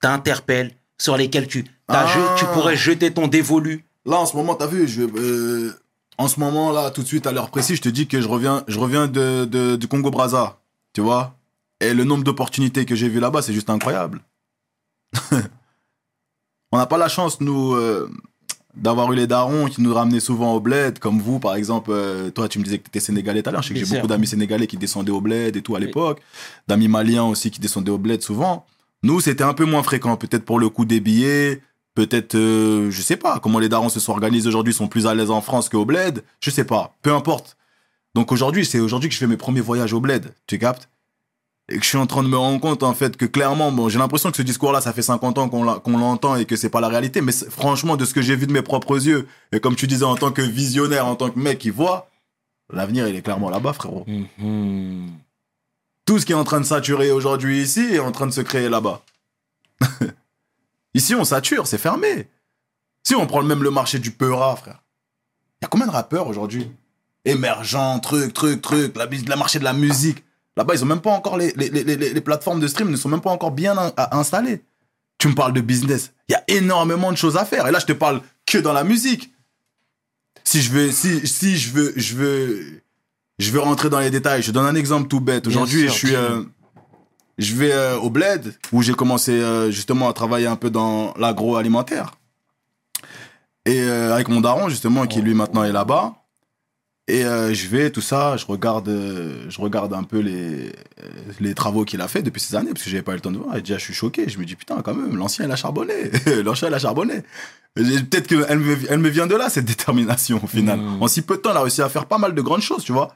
t'interpellent, sur lesquels tu, t'as Ah. je- tu pourrais jeter ton dévolu? Là, en ce moment, t'as vu, je, euh, en ce moment, là, tout de suite, à l'heure précise, je te dis que je reviens, je reviens de, de- du Congo-Braza, tu vois Et le nombre d'opportunités que j'ai vues là-bas, c'est juste incroyable. On n'a pas la chance, nous, euh, d'avoir eu les darons qui nous ramenaient souvent au bled, comme vous, par exemple. euh, toi, tu me disais que tu étais sénégalais tout à l'heure. Je sais que j'ai beaucoup d'amis sénégalais qui descendaient au bled et tout à l'époque. D'amis maliens aussi qui descendaient au bled souvent. Nous, c'était un peu moins fréquent, peut-être pour le coût des billets, peut-être, euh, je sais pas, comment les darons se sont organisés aujourd'hui, sont plus à l'aise en France qu'au bled, je sais pas, peu importe. Donc aujourd'hui, c'est aujourd'hui que je fais mes premiers voyages au bled, tu captes? Et que je suis en train de me rendre compte en fait que clairement, bon, j'ai l'impression que ce discours-là, ça fait 50 ans qu'on l'entend et que c'est pas la réalité. Mais franchement, de ce que j'ai vu de mes propres yeux, et comme tu disais en tant que visionnaire, en tant que mec qui voit, l'avenir il est clairement là-bas, frérot. Mhm. Tout ce qui est en train de saturer aujourd'hui ici est en train de se créer là-bas. ici, on sature, c'est fermé. Si on prend même le marché du peura, frère. Il y a combien de rappeurs aujourd'hui? Émergents, truc, truc, truc, la, la marché de la musique. Là-bas, ils ont même pas encore les, les, les, plateformes de stream ne sont même pas encore bien in- à- installées. Tu me parles de business. Il y a énormément de choses à faire. Et là, je te parle que dans la musique. Si je veux, si, si je veux, je veux, je veux rentrer dans les détails. Je donne un exemple tout bête. Aujourd'hui, je suis, euh, je vais euh, au bled où j'ai commencé euh, justement à travailler un peu dans l'agroalimentaire. Et euh, avec mon daron justement qui lui maintenant est là-bas. Et je vais tout ça, je regarde, je regarde un peu les, les travaux qu'il a fait depuis ces années parce que j'avais pas eu le temps de voir. Et déjà, je suis choqué. Je me dis putain quand même, l'ancien il a charbonné, l'ancien il a charbonné. Peut-être qu'elle me, elle me vient de là cette détermination au final. Mm. En si peu de temps, elle a réussi à faire pas mal de grandes choses, tu vois.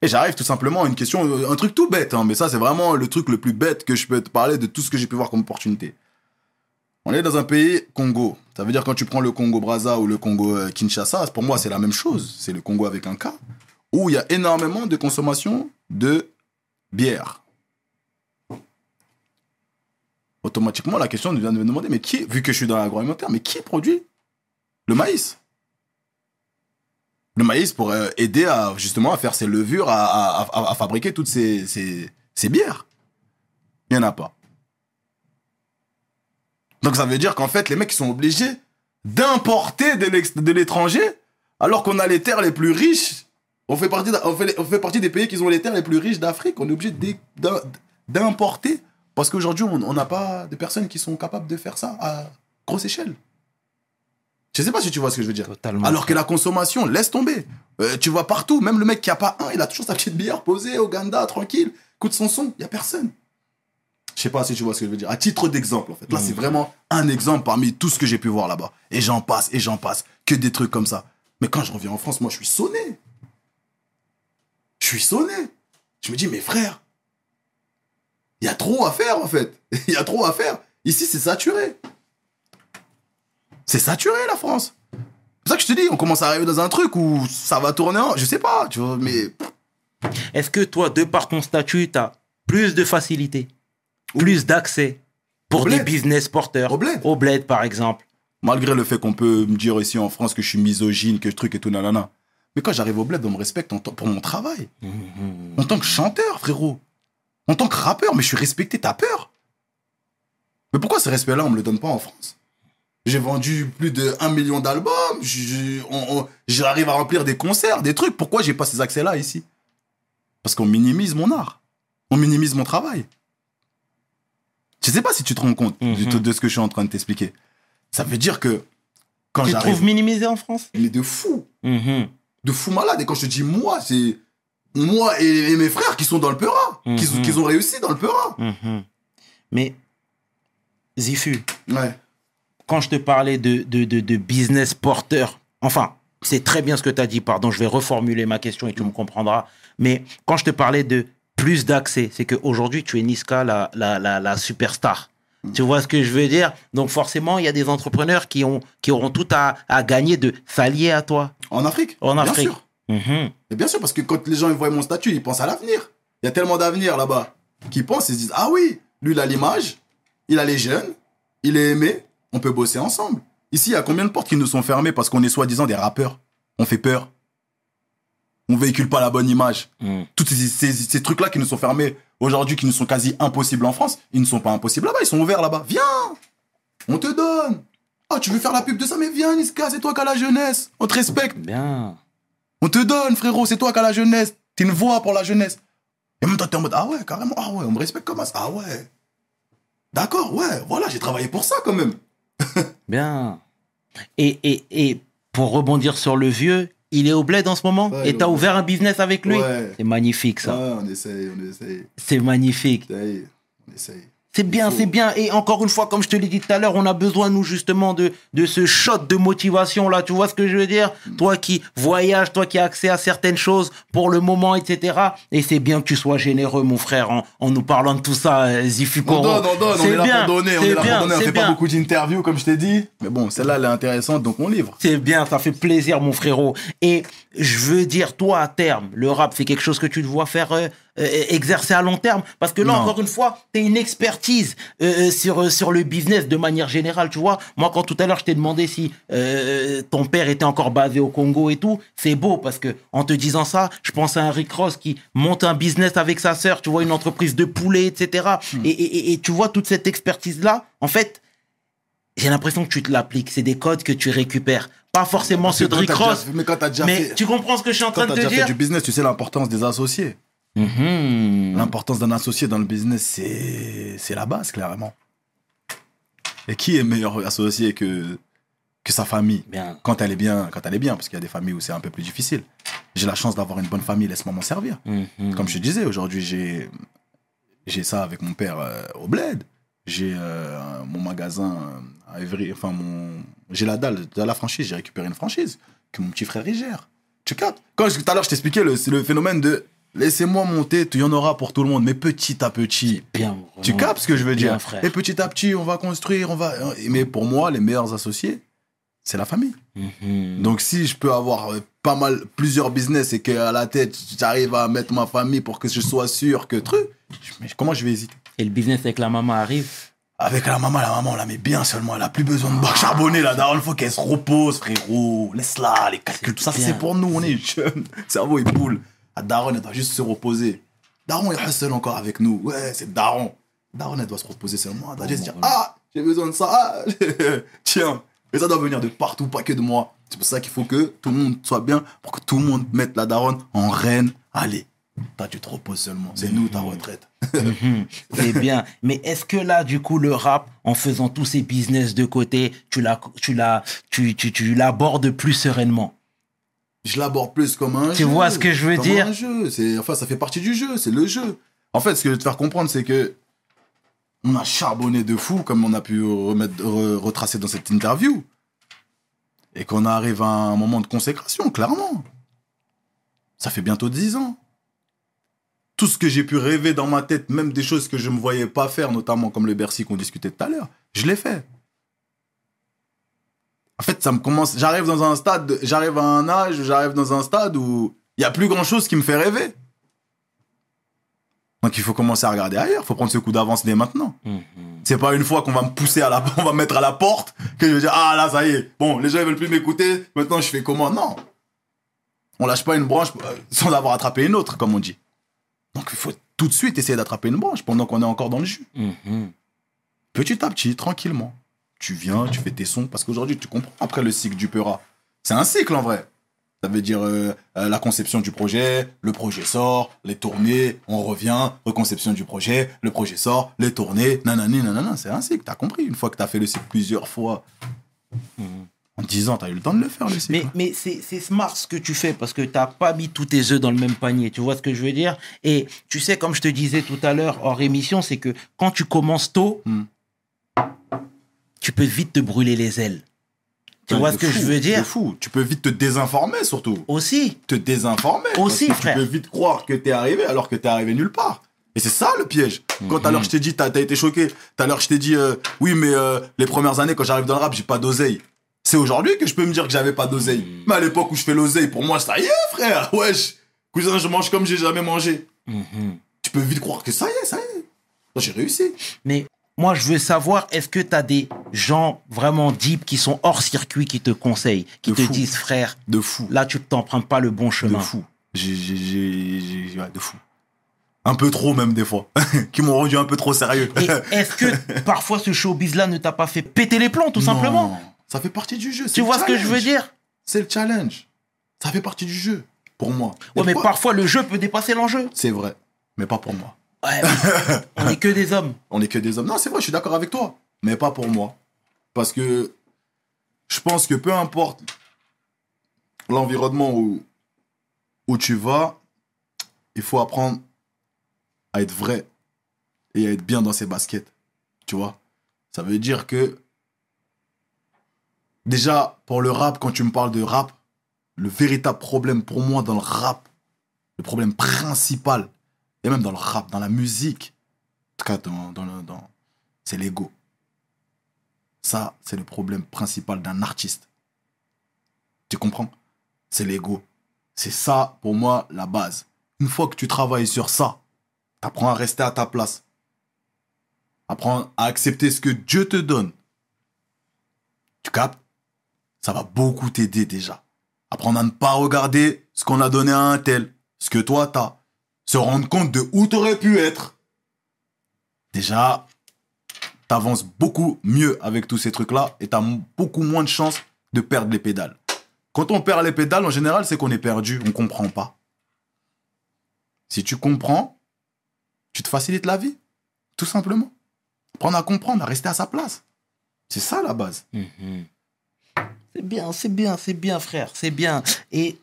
Et j'arrive tout simplement à une question, euh, un truc tout bête, hein, mais ça c'est vraiment le truc le plus bête que je peux te parler de tout ce que j'ai pu voir comme opportunité. On est dans un pays Congo. Ça veut dire quand tu prends le Congo Brazza ou le Congo euh, Kinshasa, pour moi c'est la même chose. C'est le Congo avec un K, où il y a énormément de consommation de bière. Automatiquement, la question vient de me demander, mais qui, vu que je suis dans l'agroalimentaire, mais qui produit le maïs? Le maïs pour aider à justement à faire ces levures, à, fabriquer toutes ces, ces, bières. Il n'y en a pas. Donc ça veut dire qu'en fait, les mecs sont obligés d'importer de l'étranger, alors qu'on a les terres les plus riches. On fait partie, on fait, partie des pays qui ont les terres les plus riches d'Afrique. On est obligé d'importer parce qu'aujourd'hui, on n'a pas de personnes qui sont capables de faire ça à grosse échelle. Je sais pas si tu vois ce que je veux dire. Totalement. Alors que la consommation, laisse tomber. Euh, tu vois partout, même le mec qui a pas un, il a toujours sa petite bière posée au Ganda, tranquille, écoute son son, il y a personne. Je sais pas si tu vois ce que je veux dire. À titre d'exemple, en fait. Là, Mm. c'est vraiment un exemple parmi tout ce que j'ai pu voir là-bas. Et j'en passe, et j'en passe. Que des trucs comme ça. Mais quand je reviens en France, moi, je suis sonné. Je suis sonné. Je me dis, mais frère, il y a trop à faire, en fait. Il y a trop à faire. Ici, c'est saturé. C'est saturé, la France. C'est pour ça que je te dis, on commence à arriver dans un truc où ça va tourner en... Je sais pas, tu vois, mais... Est-ce que toi, de par ton statut, tu as plus de facilité, plus d'accès pour des business porteurs Au bled. Au bled, par exemple. Malgré le fait qu'on peut me dire ici en France que je suis misogyne, que je truc et tout, nanana. Mais quand j'arrive au bled, on me respecte pour mon travail. Mhm. En tant que chanteur, frérot. En tant que rappeur, mais je suis respecté, t'as peur. Mais pourquoi ce respect-là, on me le donne pas en France? J'ai vendu plus de 1 million d'albums, j'arrive à remplir des concerts, des trucs. Pourquoi j'ai pas ces accès-là ici? Parce qu'on minimise mon art. On minimise mon travail. Je sais pas si tu te rends compte du Mhm. de ce que je suis en train de t'expliquer. Ça veut dire que quand Tu te j'arrive... trouves minimisé en France? Mais de fou Mhm. de fou malade. Et quand je te dis moi, c'est moi et, et mes frères qui sont dans le Peura, qui, Mhm. qui ont réussi dans le Peura. Mais, Zifu, Ouais. Quand je te parlais de, de, de, de business porteur, enfin, c'est très bien ce que tu as dit, pardon, je vais reformuler ma question et tu me comprendras. Mais quand je te parlais de plus d'accès, c'est qu'aujourd'hui, tu es Niska, la, la, la, la superstar. Tu vois ce que je veux dire? Donc forcément, il y a des entrepreneurs qui, ont, qui auront tout à, à gagner de s'allier à toi. En Afrique. En bien Afrique. Sûr. Mhm. Et bien sûr, parce que quand les gens ils voient mon statut, ils pensent à l'avenir. Il y a tellement d'avenir là-bas qui pensent, ils se disent Ah oui, lui, il a l'image, il a les jeunes, il est aimé, on peut bosser ensemble. Ici, il y a combien de portes qui nous sont fermées parce qu'on est soi-disant des rappeurs? On fait peur. On véhicule pas la bonne image. Mhm. tous ces, ces- ces trucs-là qui nous sont fermés aujourd'hui, qui nous sont quasi impossibles en France, ils ne sont pas impossibles là-bas, ils sont ouverts là-bas. Viens On te donne Ah, tu veux faire la pub de ça? Mais viens, Niska, c'est toi qui as la jeunesse. On te respecte. Bien. On te donne, frérot, c'est toi qui as la jeunesse. T'es une voix pour la jeunesse. Et même toi, t'es en mode Ah ouais, carrément, ah ouais, on me respecte comme ça. Ah ouais. D'accord, ouais, voilà, j'ai travaillé pour ça quand même. Bien. Et, et, et pour rebondir sur le vieux, il est au bled en ce moment Ouais, et est tu as au ouvert un business avec lui? Ouais. C'est magnifique ça. Ouais, on essaye, on essaye. C'est magnifique. On essaye. C'est bien, c'est bien. Et encore une fois, comme je te l'ai dit tout à l'heure, on a besoin, nous, justement, de, de ce shot de motivation, là. Tu vois ce que je veux dire? Toi qui voyages, toi qui as accès à certaines choses pour le moment, etc. Et c'est bien que tu sois généreux, mon frère, en, en nous parlant de tout ça, euh, Zifu On donne, on donne, on C'est est là bien, pour donner, on c'est est là bien, pour donner. On fait pas beaucoup d'interviews, comme je t'ai dit. Mais bon, celle-là, elle est intéressante, donc on livre. C'est bien, ça fait plaisir, mon frérot. Et je veux dire, toi, à terme, le rap, c'est quelque chose que tu te vois faire euh, exercer à long terme. Parce que là, Non. encore une fois, tu une expertise euh, sur, euh, sur le business de manière générale, tu vois. Moi, quand tout à l'heure, je t'ai demandé si euh, ton père était encore basé au Congo et tout, c'est beau parce que en te disant ça, je pense à un Rick Ross qui monte un business avec sa sœur, tu vois, une entreprise de poulet, etc. Hmm. Et, et- tu vois toute cette expertise-là, en fait, j'ai l'impression que tu te l'appliques. C'est des codes que tu récupères. Pas forcément ceux de Quand Rick déjà Ross. fait- Mais quand t'as déjà Mais fait. tu comprends ce que je suis en Quand train de te déjà fait dire du business, tu sais l'importance des associés. Mhm. L'importance d'un associé dans le business, c'est la base, clairement. Et qui est meilleur associé que, que sa famille? Bien. quand elle est bien, quand elle est bien, parce qu'il y a des familles où c'est un peu plus difficile. J'ai la chance d'avoir une bonne famille, laisse-moi m'en servir. Mhm. Comme je te disais, aujourd'hui, j'ai j'ai ça avec mon père euh, au bled. J'ai euh, mon magasin euh, à Évry, enfin mon j'ai la dalle de la franchise, j'ai récupéré une franchise que mon petit frère il gère. Tu captes? Quand tout à l'heure je t'expliquais le c'est le phénomène de laissez-moi monter, il y en aura pour tout le monde, mais petit à petit. Bien. Tu captes ce que je veux dire frère. Et petit à petit, on va construire, on va mais pour moi les meilleurs associés, c'est la famille. Mhm. Donc si je peux avoir euh, pas mal, plusieurs business et qu'à la tête, j'arrive à mettre ma famille pour que je sois sûr que truc, comment je vais hésiter? Et le business avec la maman arrive? Avec la maman, la maman, on la met bien seulement, elle a plus besoin de bac charbonné, la daronne, faut qu'elle se repose, frérot. Laisse-la, les calculs, tout ça, c'est pour nous, on est jeunes. Le cerveau, il boule. La daronne, elle doit juste se reposer. Daron, reste seul encore avec nous. Ouais, c'est daron. Daron, elle doit se reposer seulement. Elle doit juste dire, ah, j'ai besoin de ça. Ah, tiens. Et ça doit venir de partout, pas que de moi. C'est pour ça qu'il faut que tout le monde soit bien, pour que tout le monde mette la daronne en reine. Allez, toi, tu te reposes seulement. C'est nous, ta retraite. Mhm. C'est bien. Mais est-ce que là, du coup, le rap, en faisant tous ces business de côté, tu l'as, tu tu, tu, tu l'abordes plus sereinement? Je l'aborde plus comme un Tu jeu. vois ce que je veux Comme dire? un jeu. C'est, enfin, ça fait partie du jeu, c'est le jeu. En fait, ce que je veux te faire comprendre, c'est que on a charbonné de fou, comme on a pu remettre, re- retracer dans cette interview. Et qu'on arrive à un moment de consécration, clairement. Ça fait bientôt 10 ans. Tout ce que j'ai pu rêver dans ma tête, même des choses que je ne me voyais pas faire, notamment comme le Bercy qu'on discutait tout à l'heure, je l'ai fait. En fait, ça me commence. J'arrive dans un stade, de- j'arrive à un âge, j'arrive dans un stade où il y a plus grand chose qui me fait rêver. Donc il faut commencer à regarder ailleurs. Il faut prendre ce coup d'avance dès maintenant. Mhm. C'est pas une fois qu'on va me pousser à la, on va me mettre à la porte que je vais dire ah là ça y est. Bon, les gens ils veulent plus m'écouter. Maintenant je fais comment? Non. On lâche pas une branche euh, sans avoir attrapé une autre, comme on dit. Donc il faut tout de suite essayer d'attraper une branche pendant qu'on est encore dans le jus. Mhm. Petit à petit, tranquillement. Tu viens, tu fais tes sons. Parce qu'aujourd'hui, tu comprends après le cycle du Peura. C'est un cycle en vrai. Ça veut dire euh, euh, la conception du projet, le projet sort, les tournées, on revient, reconception du projet, le projet sort, les tournées, nanani, nanana. C'est un cycle, t'as compris. Une fois que t'as fait le cycle plusieurs fois, en 10 ans, t'as eu le temps de le faire, le cycle. Mais, mais c'est smart ce que tu fais parce que tu n'as pas mis tous tes œufs dans le même panier. Tu vois ce que je veux dire? Et tu sais, comme je te disais tout à l'heure hors émission, c'est que quand tu commences tôt, Hmm. Tu peux vite te brûler les ailes. Tu vois ce que fou, je veux dire fou. Tu peux vite te désinformer, surtout. Aussi. te désinformer. Aussi, frère. Tu peux vite croire que t'es arrivé alors que t'es arrivé nulle part. Et c'est ça le piège. Quand à l'heure je t'ai dit, t'as as été choqué. Tout à l'heure je t'ai dit, euh, oui, mais euh, les premières années quand j'arrive dans le rap, j'ai pas d'oseille. C'est aujourd'hui que je peux me dire que j'avais pas d'oseille. Mais à l'époque où je fais l'oseille, pour moi, ça y est, frère. Wesh. Cousin, je mange comme j'ai jamais mangé. Mhm. Tu peux vite croire que ça y est, ça y est. Moi, J'ai réussi. Mais moi, je veux savoir, est-ce que tu as des gens vraiment deep qui sont hors circuit qui te conseillent, qui De te fou. disent, frère, De fou. là, tu t'empruntes pas le bon De chemin fou. J'ai, j'ai- ouais, de fou. Un peu trop même des fois. qui m'ont rendu un peu trop sérieux. Est-ce que parfois ce showbiz-là ne t'a pas fait péter les plombs, tout simplement? Non. Ça fait partie du jeu. Tu vois ce que je veux dire? C'est le challenge. Ça fait partie du jeu. Pour moi. Ouais, mais fois, parfois le jeu peut dépasser l'enjeu. C'est vrai. Mais pas pour moi. On est que des hommes. On n'est que des hommes. Non, c'est vrai, je suis d'accord avec toi. Mais pas pour moi. Parce que je pense que peu importe l'environnement où, où tu vas, il faut apprendre à être vrai et à être bien dans ses baskets. Tu vois? Ça veut dire que. Déjà, pour le rap, quand tu me parles de rap, le véritable problème pour moi dans le rap, le problème principal, et même dans le rap, dans la musique, en tout cas, dans, dans c'est l'ego. Ça, c'est le problème principal d'un artiste. Tu comprends? C'est l'ego. C'est ça, pour moi, la base. Une fois que tu travailles sur ça, apprends à rester à ta place. Apprends à accepter ce que Dieu te donne. Tu captes? Ça va beaucoup t'aider déjà. Apprendre à ne pas regarder ce qu'on a donné à un tel, ce que toi t'as. Se rendre compte de où t'aurais pu être. Déjà, t'avances beaucoup mieux avec tous ces trucs-là et t'as beaucoup moins de chances de perdre les pédales. Quand on perd les pédales, en général, c'est qu'on est perdu, on comprend pas. Si tu comprends, tu te facilites la vie, tout simplement. Apprendre à comprendre, à rester à sa place. C'est ça la base. Mhm. C'est bien, c'est bien, c'est bien, frère, c'est bien. Et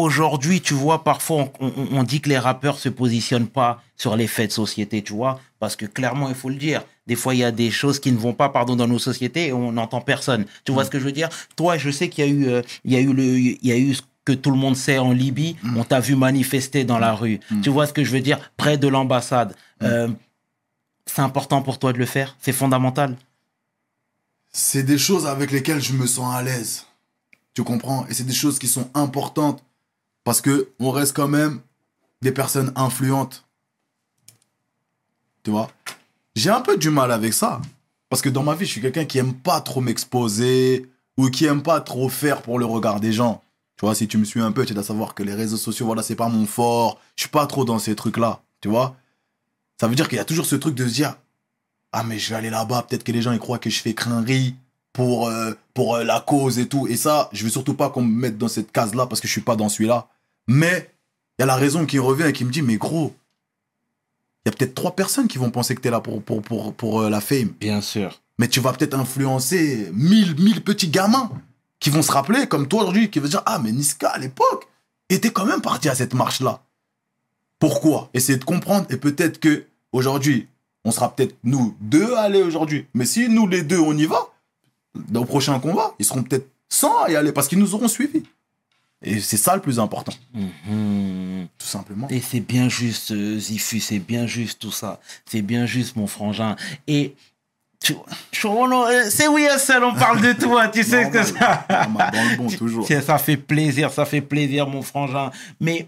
aujourd'hui, tu vois, parfois, on, on- on dit que les rappeurs se positionnent pas sur les faits de société, tu vois, parce que clairement, il faut le dire. Des fois, il y a des choses qui ne vont pas, pardon, dans nos sociétés et on n'entend personne. Tu vois ce que je veux dire? Toi, je sais qu'il y a eu, euh, il y a eu le, il y a eu ce que tout le monde sait en Libye. On t'a vu manifester dans la rue. Tu vois ce que je veux dire? Près de l'ambassade. Euh, c'est important pour toi de le faire? C'est fondamental? c'est des choses avec lesquelles je me sens à l'aise. Tu comprends? Et c'est des choses qui sont importantes parce que on reste quand même des personnes influentes. Tu vois? J'ai un peu du mal avec ça parce que dans ma vie, je suis quelqu'un qui aime pas trop m'exposer ou qui aime pas trop faire pour le regard des gens. Tu vois, si tu me suis un peu, tu dois savoir que les réseaux sociaux, voilà, c'est pas mon fort. Je suis pas trop dans ces trucs-là, tu vois? Ça veut dire qu'il y a toujours ce truc de se dire ah mais je vais aller là-bas, peut-être que les gens ils croient que je fais crainerie pour, euh, pour euh, la cause et tout. Et ça, je veux surtout pas qu'on me mette dans cette case-là parce que je suis pas dans celui-là. Mais il y a la raison qui revient et qui me dit, mais gros, il y a peut-être trois personnes qui vont penser que tu es là pour, pour, pour, pour euh, la fame. Bien sûr. Mais tu vas peut-être influencer mille, mille petits gamins qui vont se rappeler, comme toi aujourd'hui, qui vont dire, ah mais Niska à l'époque était quand même parti à cette marche-là. Pourquoi? Essayer de comprendre et peut-être que aujourd'hui, on sera peut-être nous deux à aller aujourd'hui. Mais si nous les deux on y va, dans le prochain combat, ils seront peut-être 100 à y aller parce qu'ils nous auront suivis. Et c'est ça le plus important, Mhm. tout simplement. Et c'est bien juste, euh, Zifu, c'est bien juste tout ça. C'est bien juste, mon frangin. Et tu, euh, c'est oui, seul, on parle de toi, tu sais ce que ça. Normal, dans le bon, toujours. Ça fait plaisir, ça fait plaisir, mon frangin. Mais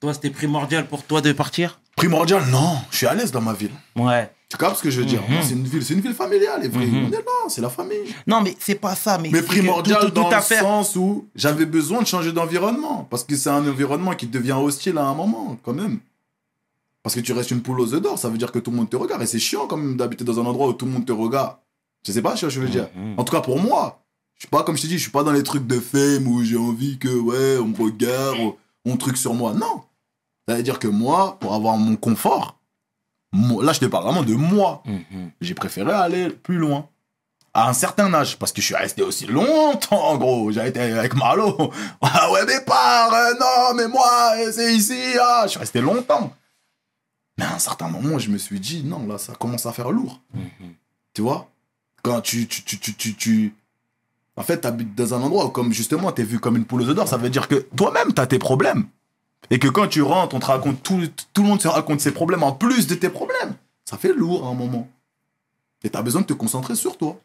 toi, c'était primordial pour toi de partir? Primordial, non, je suis à l'aise dans ma ville. Ouais. Tu captes ce que je veux dire? Mhm. C'est une ville, c'est une ville familiale, les vrais. Mhm. On est là, c'est la famille. Non, mais c'est pas ça. Mais, primordial tout, tout, tout dans le sens où j'avais besoin de changer d'environnement. Parce que c'est un environnement qui devient hostile à un moment, quand même. Parce que tu restes une poule aux œufs d'or, ça veut dire que tout le monde te regarde. Et c'est chiant quand même d'habiter dans un endroit où tout le monde te regarde. Je sais pas ce que je veux dire. Mhm. En tout cas pour moi. Je suis pas, comme je t'ai dit, je suis pas dans les trucs de fame où j'ai envie que, ouais, on me regarde, on, truc sur moi. Non. Ça veut dire que moi, pour avoir mon confort, là je te parle vraiment de moi Mhm. j'ai préféré aller plus loin. À un certain âge, parce que je suis resté aussi longtemps, en gros. J'ai été avec Malo. Ah ouais, mais pars, euh, non, mais moi, euh, c'est ici. Ah, je suis resté longtemps. Mais à un certain moment, je me suis dit, non, là, ça commence à faire lourd. Mhm. Tu vois? Quand tu, tu, tu, tu, tu, tu- En fait, t'habites dans un endroit où, comme justement, t'es vu comme une poule aux d'or, ça veut dire que toi-même, t'as tes problèmes. Et que quand tu rentres, on te raconte tout, tout le monde se raconte ses problèmes en plus de tes problèmes. Ça fait lourd à un moment. Et t'as besoin de te concentrer sur toi.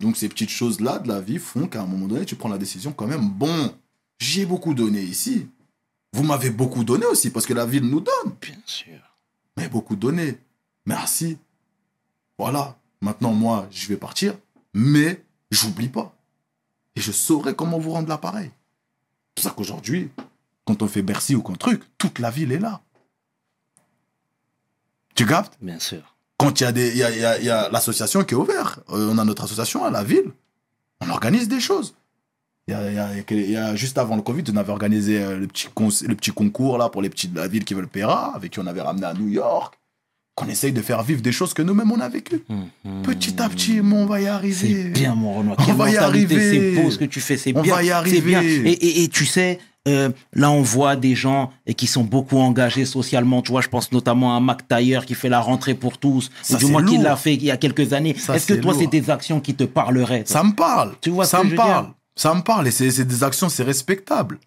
Donc ces petites choses-là de la vie font qu'à un moment donné, tu prends la décision quand même. Bon, j'ai beaucoup donné ici. Vous m'avez beaucoup donné aussi, parce que la ville nous donne. Bien sûr. Mais beaucoup donné. Merci. Voilà. Maintenant, moi, je vais partir. Mais j'oublie pas. Et je saurai comment vous rendre l'appareil. C'est pour ça qu'aujourd'hui, quand on fait Bercy ou qu'un truc, toute la ville est là. Tu captes? Bien sûr. quand il y a, des, il y a, il y a- il y a l'association qui est ouverte, euh, on a notre association à la ville, on organise des choses. Il y a, juste avant le Covid, on avait organisé euh, le petit, cons- le petit concours là, pour les petits de la ville qui veulent Péra, avec qui on avait ramené à New York, qu'on essaye de faire vivre des choses que nous-mêmes on a vécues. Mhm. Petit à petit, mais on va y arriver. C'est bien, mon Renoir. On va y arriver. C'est beau ce que tu fais, c'est On bien. va y arriver. bien. Et, et- et tu sais, euh, là, on voit des gens et qui sont beaucoup engagés socialement. Tu vois, je pense notamment à Mac Taylor qui fait la rentrée pour tous, Ça, ou du c'est moins qui l'a fait il y a quelques années. Est-ce que toi, c'est des actions qui te parleraient toi Ça me parle. Tu vois ce ça que me je parle. dire Ça me parle. Et c'est des actions, c'est respectable.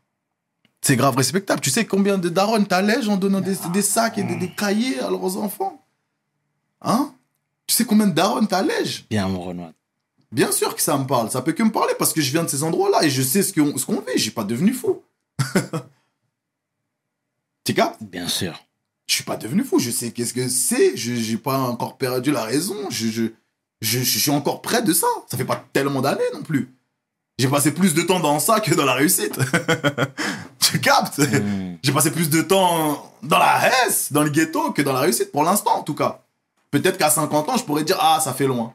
C'est grave respectable. Tu sais combien de darons t'allèges en donnant des, des sacs et des, des cahiers à leurs enfants? Hein? Tu sais combien de darons t'allèges Bien, mon Renoir. Bien sûr que ça me parle. Ça peut que me parler parce que je viens de ces endroits-là et je sais ce qu'on ce qu'on vit. Je suis pas devenu fou. tu captes Bien sûr. Je suis pas devenu fou. Je sais qu'est-ce que c'est. Je j'ai pas encore perdu la raison. Je, je, je, je suis encore près de ça. Ça fait pas tellement d'années non plus. J'ai passé plus de temps dans ça que dans la réussite. tu captes? Hmm. J'ai passé plus de temps dans la S, dans le ghetto, que dans la réussite, pour l'instant en tout cas. Peut-être qu'à 50 ans, je pourrais dire Ah, ça fait loin.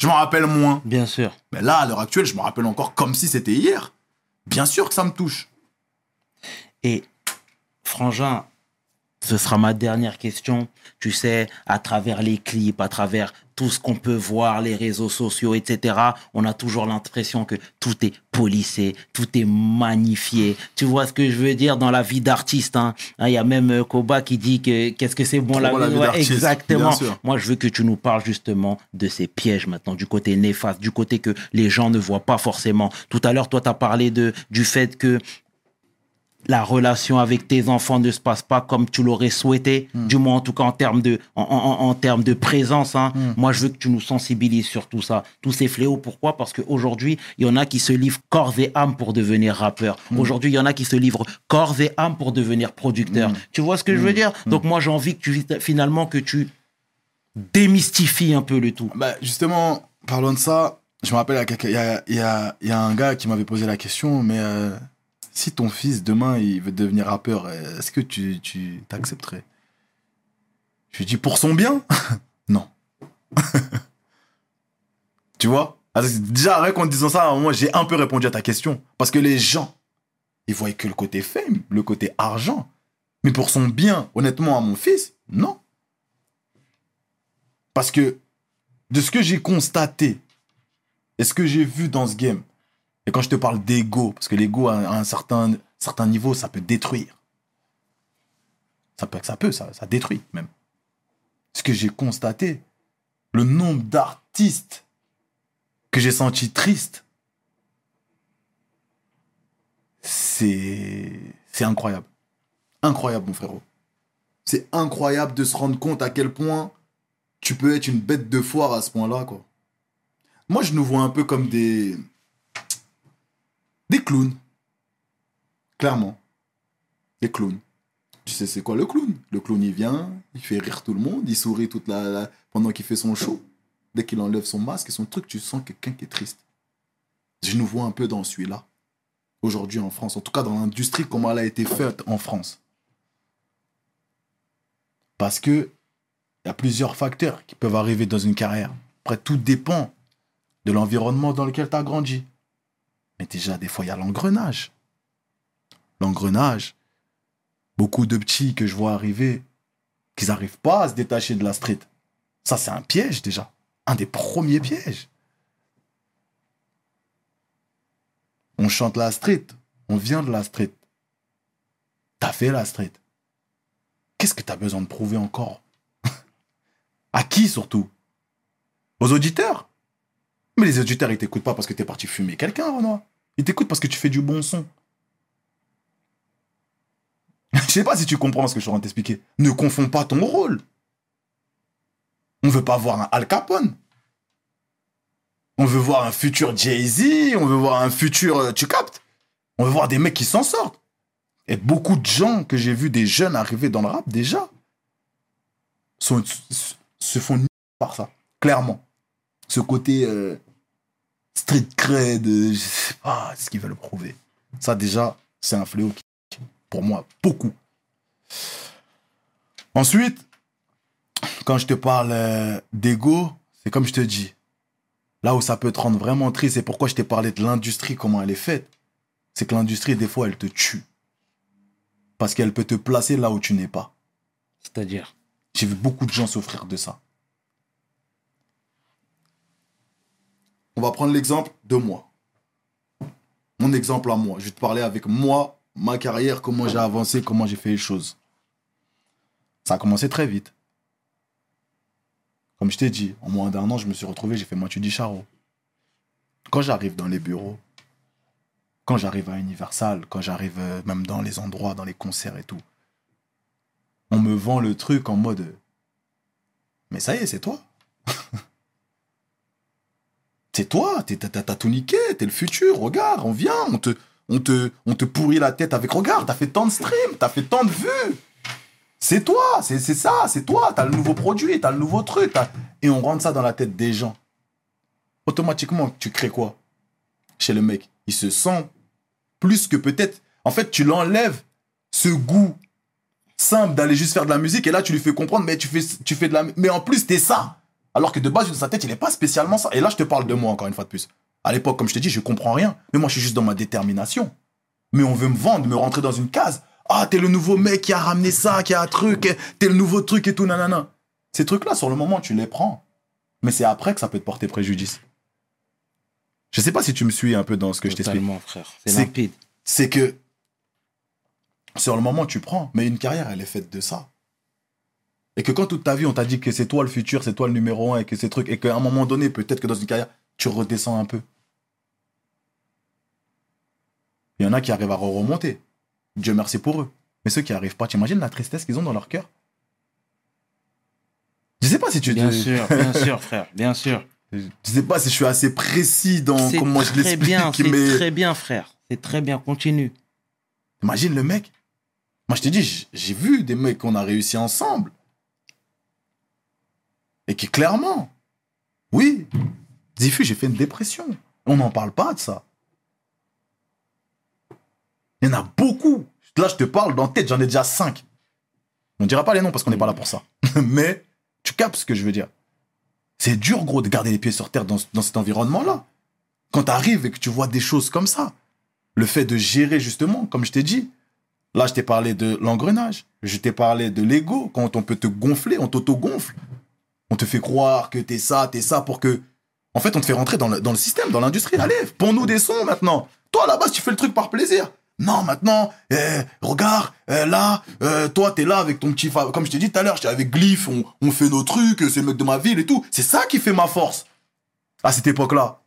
Je m'en rappelle moins. Bien sûr. Mais là, à l'heure actuelle, je me rappelle encore comme si c'était hier. Bien sûr que ça me touche. Et Frangin, ce sera ma dernière question. Tu sais, à travers les clips, à travers tout ce qu'on peut voir, les réseaux sociaux, etc., on a toujours l'impression que tout est policé, tout est magnifié. Tu vois ce que je veux dire dans la vie d'artiste. hein? Hein, Il y a même euh, Koba qui dit que qu'est-ce que c'est bon Trop la, vie Ouais, Exactement. Moi, je veux que tu nous parles justement de ces pièges maintenant, du côté néfaste, du côté que les gens ne voient pas forcément. Tout à l'heure, toi, tu as parlé de, du fait que la relation avec tes enfants ne se passe pas comme tu l'aurais souhaité, Hmm. du moins en tout cas en termes de, en, en- en termes de présence. hein. Moi, je veux que tu nous sensibilises sur tout ça, tous ces fléaux. Pourquoi? Parce qu'aujourd'hui, il y en a qui se livrent corps et âme pour devenir rappeur. Hmm. Aujourd'hui, il y en a qui se livrent corps et âme pour devenir producteur. Tu vois ce que je Hmm. veux dire Donc moi, j'ai envie que tu finalement que tu démystifies un peu le tout. Bah, justement, parlons de ça. Je me rappelle, il y a y a, y a un gars qui m'avait posé la question, mais euh, si ton fils demain il veut devenir rappeur, est-ce que tu, t'accepterais? Je lui dis pour son bien? Non. tu vois? Ah, Déjà, rien qu'en disant ça, moi j'ai un peu répondu à ta question. Parce que les gens, ils voient que le côté fame, le côté argent. Mais pour son bien, honnêtement, à mon fils, non. Parce que de ce que j'ai constaté et ce que j'ai vu dans ce game, et quand je te parle d'ego, parce que l'ego à un certain, niveau, ça peut détruire. Ça peut, ça peut, ça, détruit même. Ce que j'ai constaté, le nombre d'artistes que j'ai senti tristes, c'est, incroyable. Incroyable, mon frérot. C'est incroyable de se rendre compte à quel point tu peux être une bête de foire à ce point-là. Moi, je nous vois un peu comme des. Des clowns. Clairement. Des clowns. Tu sais, c'est quoi le clown? Le clown, il vient, il fait rire tout le monde, il sourit toute la, pendant qu'il fait son show. Dès qu'il enlève son masque et son truc, tu sens quelqu'un qui est triste. Je nous vois un peu dans celui-là. Aujourd'hui en France. En tout cas, dans l'industrie, comment elle a été faite en France. Parce que il y a plusieurs facteurs qui peuvent arriver dans une carrière. Après, tout dépend de l'environnement dans lequel tu as grandi. Mais déjà, des fois, il y a l'engrenage. L'engrenage. Beaucoup de petits que je vois arriver, qu'ils n'arrivent pas à se détacher de la street. Ça, c'est un piège déjà. Un des premiers pièges. On chante la street. On vient de la street. T'as fait la street. Qu'est-ce que t'as besoin de prouver encore? À qui surtout? Aux auditeurs? Mais les auditeurs, ils t'écoutent pas parce que t'es parti fumer quelqu'un, Renoir. Ils t'écoutent parce que tu fais du bon son. Je sais pas si tu comprends ce que je suis en train de t'expliquer. Ne confonds pas ton rôle. On veut pas voir un Al Capone. On veut voir un futur Jay-Z, on veut voir un futur... euh, Tu captes? On veut voir des mecs qui s'en sortent. Et beaucoup de gens que j'ai vus, des jeunes arriver dans le rap déjà, se font par ça. Clairement. Ce côté euh, street cred, euh, je sais pas ce qu'ils veulent prouver. Ça déjà, c'est un fléau qui, pour moi, beaucoup. Ensuite, quand je te parle euh, d'ego, c'est comme je te dis, là où ça peut te rendre vraiment triste, et pourquoi je t'ai parlé de l'industrie, comment elle est faite, c'est que l'industrie, des fois, elle te tue. Parce qu'elle peut te placer là où tu n'es pas. C'est-à-dire? J'ai vu beaucoup de gens souffrir de ça. On va prendre l'exemple de moi. Mon exemple à moi. Je vais te parler avec moi, ma carrière, comment j'ai avancé, comment j'ai fait les choses. Ça a commencé très vite. Comme je t'ai dit, en moins d'un an, je me suis retrouvé, j'ai fait Mathieu Charo. Quand j'arrive dans les bureaux, quand j'arrive à Universal, quand j'arrive euh, même dans les endroits, dans les concerts et tout, on me vend le truc en mode Mais ça y est, c'est toi. C'est toi, t'as tout niqué, t'es le futur, regarde, on vient, on te, on, te, on te pourrit la tête avec regarde, t'as fait tant de streams, t'as fait tant de vues. C'est toi, c'est ça, c'est toi, t'as le nouveau produit, t'as le nouveau truc. Et on rentre ça dans la tête des gens. Automatiquement, tu crées quoi? Chez le mec, il se sent plus que peut-être. En fait, tu l'enlèves ce goût simple d'aller juste faire de la musique et là tu lui fais comprendre mais tu fais tu fais de la mais en plus t'es ça alors que de base dans sa tête il est pas spécialement ça. Et là je te parle de moi encore une fois de plus. À l'époque comme je te dis je comprends rien. Mais moi je suis juste dans ma détermination. Mais on veut me vendre me rentrer dans une case. Ah t'es le nouveau mec qui a ramené ça qui a un truc t'es le nouveau truc et tout nanana. Ces trucs là sur le moment tu les prends. Mais c'est après que ça peut te porter préjudice. Je sais pas si tu me suis un peu dans ce que je t'explique. Totalement, frère. C'est C'est- limpide. c'est que sur le moment tu prends, mais une carrière elle est faite de ça. Et que quand toute ta vie on t'a dit que c'est toi le futur, c'est toi le numéro un et que ces trucs, et qu'à un moment donné, peut-être que dans une carrière, tu redescends un peu. Il y en a qui arrivent à remonter. Dieu merci pour eux. Mais ceux qui arrivent pas, tu imagines la tristesse qu'ils ont dans leur cœur? Je sais pas si tu Bien sûr, bien sûr, frère, bien sûr. Je sais pas si je suis assez précis dans comment je l'explique, c'est mais très bien, frère. C'est très bien, continue. Imagine le mec. Moi, je te dis, j'ai vu des mecs qu'on a réussi ensemble. Et qui, clairement, oui, Zifu, j'ai fait une dépression. On n'en parle pas de ça. Il y en a beaucoup. Là, je te parle dans tête, j'en ai déjà cinq. On ne dira pas les noms parce qu'on n'est pas là pour ça. Mais tu captes ce que je veux dire. C'est dur, gros, de garder les pieds sur terre dans, dans cet environnement-là. Quand tu arrives et que tu vois des choses comme ça, le fait de gérer justement, comme je t'ai dit, là je t'ai parlé de l'engrenage, je t'ai parlé de l'ego, quand on peut te gonfler, on t'auto-gonfle. On te fait croire que t'es ça, t'es ça pour que... En fait, on te fait rentrer dans le, dans le système, dans l'industrie. Allez, pour nous des sons maintenant. Toi, à la base, tu fais le truc par plaisir. Non, maintenant, eh, regarde, eh, là, euh, toi, t'es là avec ton petit... Comme je t'ai dit tout à l'heure, j'étais avec Glyph, on, on fait nos trucs, c'est le mec de ma ville et tout. C'est ça qui fait ma force. À cette époque-là.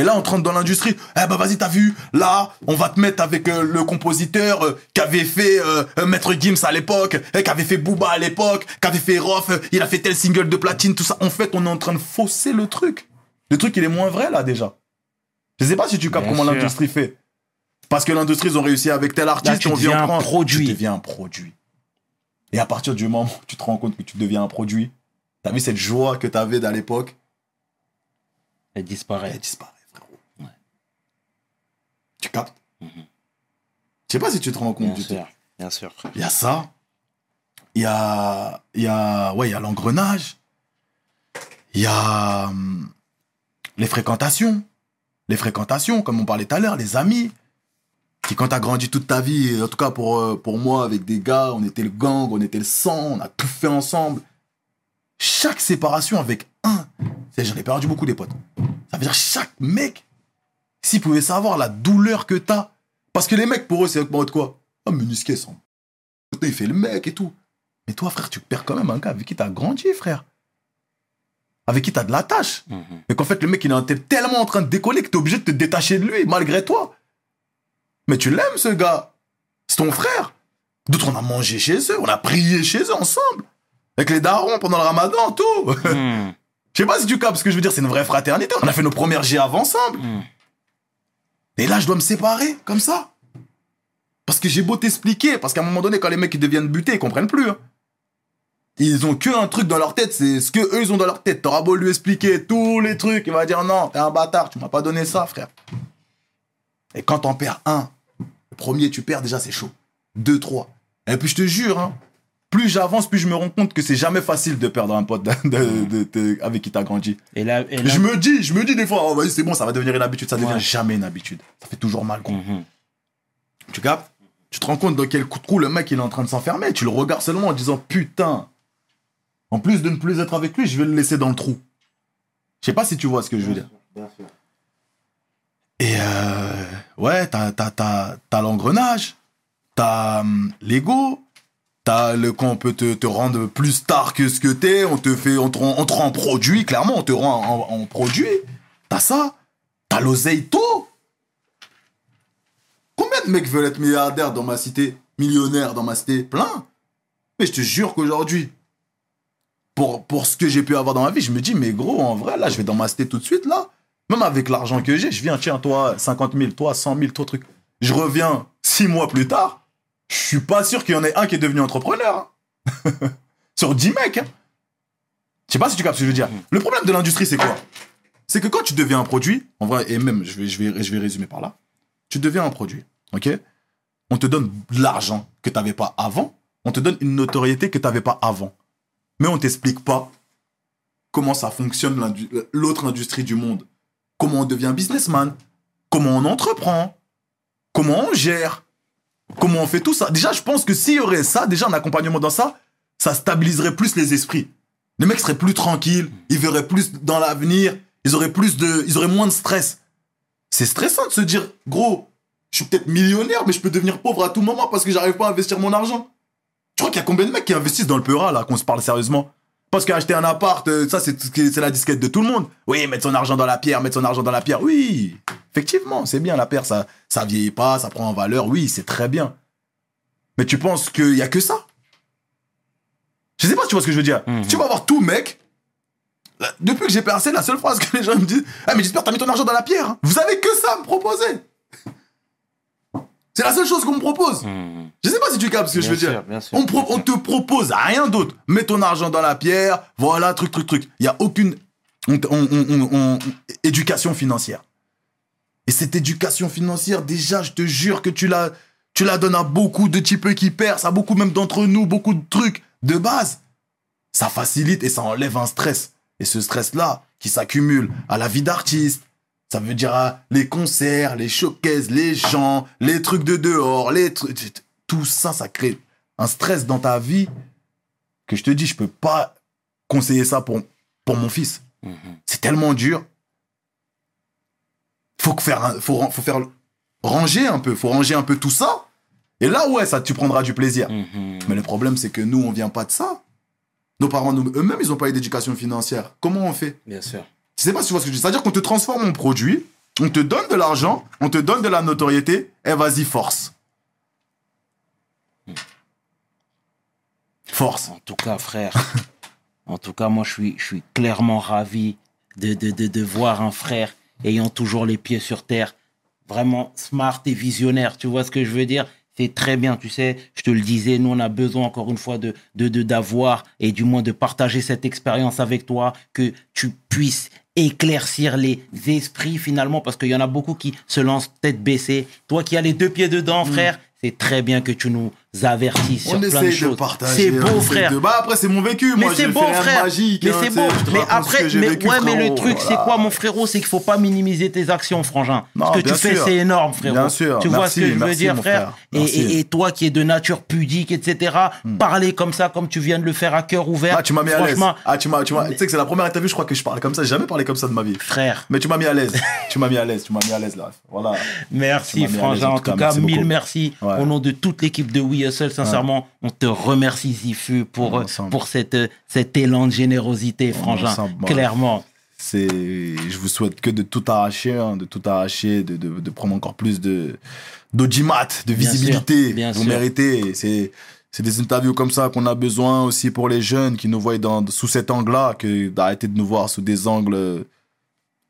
Et là, on rentre dans l'industrie. Eh ben, vas-y, t'as vu, là, on va te mettre avec euh, le compositeur euh, qu'avait fait euh, euh, Maître Gims à l'époque, eh, qu'avait fait Booba à l'époque, qu'avait fait euh, il a fait tel single de platine, tout ça. En fait, on est en train de fausser le truc. Le truc, il est moins vrai, là, déjà. Je sais pas si tu captes Bien comment l'industrie fait. Parce que l'industrie, ils ont réussi avec tel artiste, tu on vient un prendre. produit. Tu deviens un produit. Et à partir du moment où tu te rends compte que tu deviens un produit, t'as vu cette joie que t'avais à l'époque, Elle disparaît. elle disparaît. Tu captes Je sais pas si tu te rends compte Bien du sûr, bien sûr. Il y a ça. Il y a, il y a, ouais, il y a l'engrenage. Il y a hum, les fréquentations. Les fréquentations, comme on parlait tout à l'heure, les amis. Qui, quand t'as grandi toute ta vie, en tout cas pour, euh, pour moi, avec des gars, on était le gang, on était le sang, on a tout fait ensemble. Chaque séparation avec un, j'en ai perdu beaucoup des potes. Ça veut dire chaque mec, s'il pouvait savoir la douleur que t'as. Parce que les mecs, pour eux, c'est mode quoi Ah, mais Nusquet, son Putain, il fait le mec et tout. Mais toi, frère, tu perds quand même un gars avec qui t'as grandi, frère. Avec qui t'as de la tâche. Mhm. Et qu'en fait, le mec, il est tellement en train de décoller que t'es obligé de te détacher de lui, malgré toi. Mais tu l'aimes, ce gars. C'est ton frère. D'autres, on a mangé chez eux, on a prié chez eux ensemble. Avec les darons pendant le ramadan, tout. Mhm. Je sais pas si tu captes ce que je veux dire, c'est une vraie fraternité. On a fait nos premières GAV ensemble. Mhm. Et là, je dois me séparer, comme ça. Parce que j'ai beau t'expliquer, parce qu'à un moment donné, quand les mecs deviennent butés, ils comprennent plus. hein. Ils ont que un truc dans leur tête, c'est ce que eux ont dans leur tête. T'auras beau lui expliquer tous les trucs, il va dire non, t'es un bâtard, tu m'as pas donné ça, frère. Et quand t'en perds un, le premier tu perds déjà, c'est chaud. Deux, trois. Et puis je te jure, hein, plus j'avance, plus je me rends compte que c'est jamais facile de perdre un pote de- de- de- de- avec qui t'as grandi. Et là, et Mais là- je me dis, je me dis des fois, oh, c'est bon, ça va devenir une habitude. Ça devient Ouais. jamais une habitude. Ça fait toujours mal. Mhm. Tu captes? Tu te rends compte dans quel coup de trou le mec il est en train de s'enfermer. Tu le regardes seulement en disant putain. En plus de ne plus être avec lui, je vais le laisser dans le trou. Je sais pas si tu vois ce que je veux dire. Et euh, ouais, t'as l'engrenage. t'as hum, l'ego, t'as le quand on peut te, rendre plus star que ce que t'es, on te fait, on produit, clairement, on te rend en, produit. T'as ça, t'as l'oseille tôt? Combien de mecs veulent être milliardaires dans ma cité, millionnaires dans ma cité? Plein. Mais je te jure qu'aujourd'hui, pour, pour ce que j'ai pu avoir dans ma vie, je me dis, mais gros, en vrai, là, je vais dans ma cité tout de suite, là. Même avec l'argent que j'ai, je viens, tiens, toi, 50 000, toi, 100 000, toi, truc. Je reviens six mois plus tard, je suis pas sûr qu'il y en ait un qui est devenu entrepreneur. hein. Sur 10 mecs. Hein. Je sais pas si tu captes ce que je veux dire. Le problème de l'industrie, c'est quoi? C'est que quand tu deviens un produit, en vrai, et même, je vais, je vais, je vais résumer par là, tu deviens un produit, ok? On te donne de l'argent que tu n'avais pas avant, on te donne une notoriété que tu n'avais pas avant. Mais on t'explique pas comment ça fonctionne l'autre industrie du monde. Comment on devient businessman, comment on entreprend, comment on gère, comment on fait tout ça? Déjà, je pense que s'il y aurait ça, déjà un accompagnement dans ça, ça stabiliserait plus les esprits. Les mecs seraient plus tranquilles, ils verraient plus dans l'avenir, ils auraient plus de, ils auraient moins de stress. C'est stressant de se dire, gros, je suis peut-être millionnaire, mais je peux devenir pauvre à tout moment parce que j'arrive pas à investir mon argent. Tu crois qu'il y a combien de mecs qui investissent dans le Peura, là, qu'on se parle sérieusement? Parce qu'acheter un appart, euh, ça, c'est c'est la disquette de tout le monde. Oui, mettre son argent dans la pierre, mettre son argent dans la pierre. Oui, effectivement, c'est bien, la pierre, ça, ça vieillit pas, ça prend en valeur. Oui, c'est très bien. Mais tu penses qu'il y a que ça? Je sais pas si tu vois ce que je veux dire. Mhm. Tu vas voir tout mec. là, Depuis que j'ai percé, la seule phrase que les gens me disent Ah, mais j'espère que t'as mis ton argent dans la pierre. hein. Vous avez que ça à me proposer. C'est la seule chose qu'on me propose. Mhm. Je sais pas si tu captes ce que je veux dire. bien sûr, on, bien sûr. on te propose rien d'autre. Mets ton argent dans la pierre, voilà, truc, truc, truc. Il y a aucune on- on- on- on- on- éducation financière. Et cette éducation financière, déjà, je te jure que tu la, tu la donnes à beaucoup de types qui percent, à beaucoup même d'entre nous, beaucoup de trucs de base. Ça facilite et ça enlève un stress. Et ce stress-là, qui s'accumule à la vie d'artiste, ça veut dire à les concerts, les showcases, les gens, les trucs de dehors, les trucs. Tout ça, ça crée un stress dans ta vie que je te dis, je peux pas conseiller ça pour, pour mon fils. Mhm. C'est tellement dur. Faut faire, faut, faire ranger un peu, faut ranger un peu tout ça. Et là, ouais, ça, tu prendras du plaisir. Mhm. Mais le problème, c'est que nous, on vient pas de ça. Nos parents, eux-mêmes, ils ont pas eu d'éducation financière. Comment on fait? Bien sûr. Je sais pas si tu vois ce que je dis? C'est-à-dire qu'on te transforme en produit, on te donne de l'argent, on te donne de la notoriété, et vas-y, force. Force. En tout cas, frère, en tout cas, moi, je suis, je suis clairement ravi de, de, de, de voir un frère ayant toujours les pieds sur terre, vraiment smart et visionnaire. Tu vois ce que je veux dire? C'est très bien, tu sais. Je te le disais, nous, on a besoin encore une fois de de de- d'avoir et du moins de partager cette expérience avec toi, que tu puisses éclaircir les esprits finalement, parce qu'il y en a beaucoup qui se lancent tête baissée. Toi qui as les deux pieds dedans, frère, c'est très bien que tu nous avertisses sur On plein de choses. C'est beau, frère. de- Bah après, c'est mon vécu. Mais c'est beau, frère. magique, mais hein, c'est beau. Mais après, mais, vécu, ouais, mais le truc, c'est voilà. quoi, mon frérot? C'est qu'il faut pas minimiser tes actions, frangin. Non, Ce que tu fais, c'est énorme, frérot. Bien sûr. Tu vois ce que je veux dire, frère, frère. et, Merci. Hmm. et- et toi qui es de nature pudique, etc., parler comme ça, comme tu viens de le faire à cœur ouvert. Ah, tu m'as mis à l'aise. Ah, tu m'as, tu m'as. Tu sais que c'est la première interview, je crois que je parlais comme ça. J'ai jamais parlé comme ça de ma vie. frère, Mais tu m'as mis à l'aise. tu m'as mis à l'aise. Tu m'as mis à l'aise là. Voilà. merci, frangin. En tout cas, mille merci. Au nom de toute l'équipe de We Hustle, sincèrement, on te remercie, Zifu, pour, euh, ensemble. pour cette, euh, cet élan de générosité, frangin. ensemble. Clairement. C'est, je vous souhaite que de tout arracher, hein, de tout arracher, de, de, de prendre encore plus de d'audimat, de Bien visibilité. sûr, bien vous sûr. méritez. C'est, c'est des interviews comme ça qu'on a besoin aussi pour les jeunes qui nous voient dans, sous cet angle-là, que d'arrêter de nous voir sous des angles,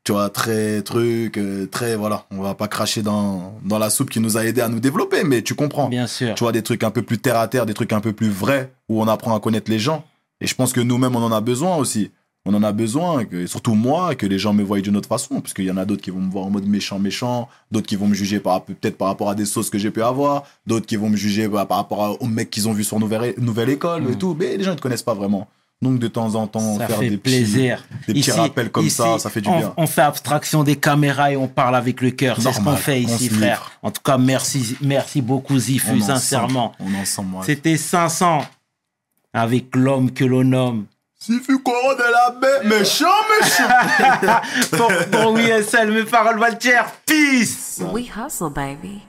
tu vois, très truc, euh, très voilà. On va pas cracher dans, dans la soupe qui nous a aidé à nous développer, mais tu comprends. Bien sûr. Tu vois, des trucs un peu plus terre à terre, des trucs un peu plus vrais, où on apprend à connaître les gens. Et je pense que nous-mêmes, on en a besoin aussi. On en a besoin, que, surtout moi, que les gens me voient d'une autre façon. Parce qu'il y en a d'autres qui vont me voir en mode méchant, méchant. D'autres qui vont me juger par, peut-être par rapport à des sauces que j'ai pu avoir. D'autres qui vont me juger bah, par rapport aux mecs qu'ils ont vu sur Nouvelle, nouvelle École et Mm. tout. Mais les gens ne te connaissent pas vraiment. Donc, de temps en temps, Ça faire fait des plaisir. petits, des petits rappels comme ça, ça fait du on, bien. On fait abstraction des caméras et on parle avec le cœur. C'est ce qu'on fait on ici, frère. En tout cas, merci, merci beaucoup, On Zifu, est sincèrement. ensemble, On ensemble, moi. C'était 500 avec l'homme que l'on nomme. Si fut couronne de la baie, méchant, méchant. pour, pour WSL, mes paroles Valtier. Peace! We hustle, baby.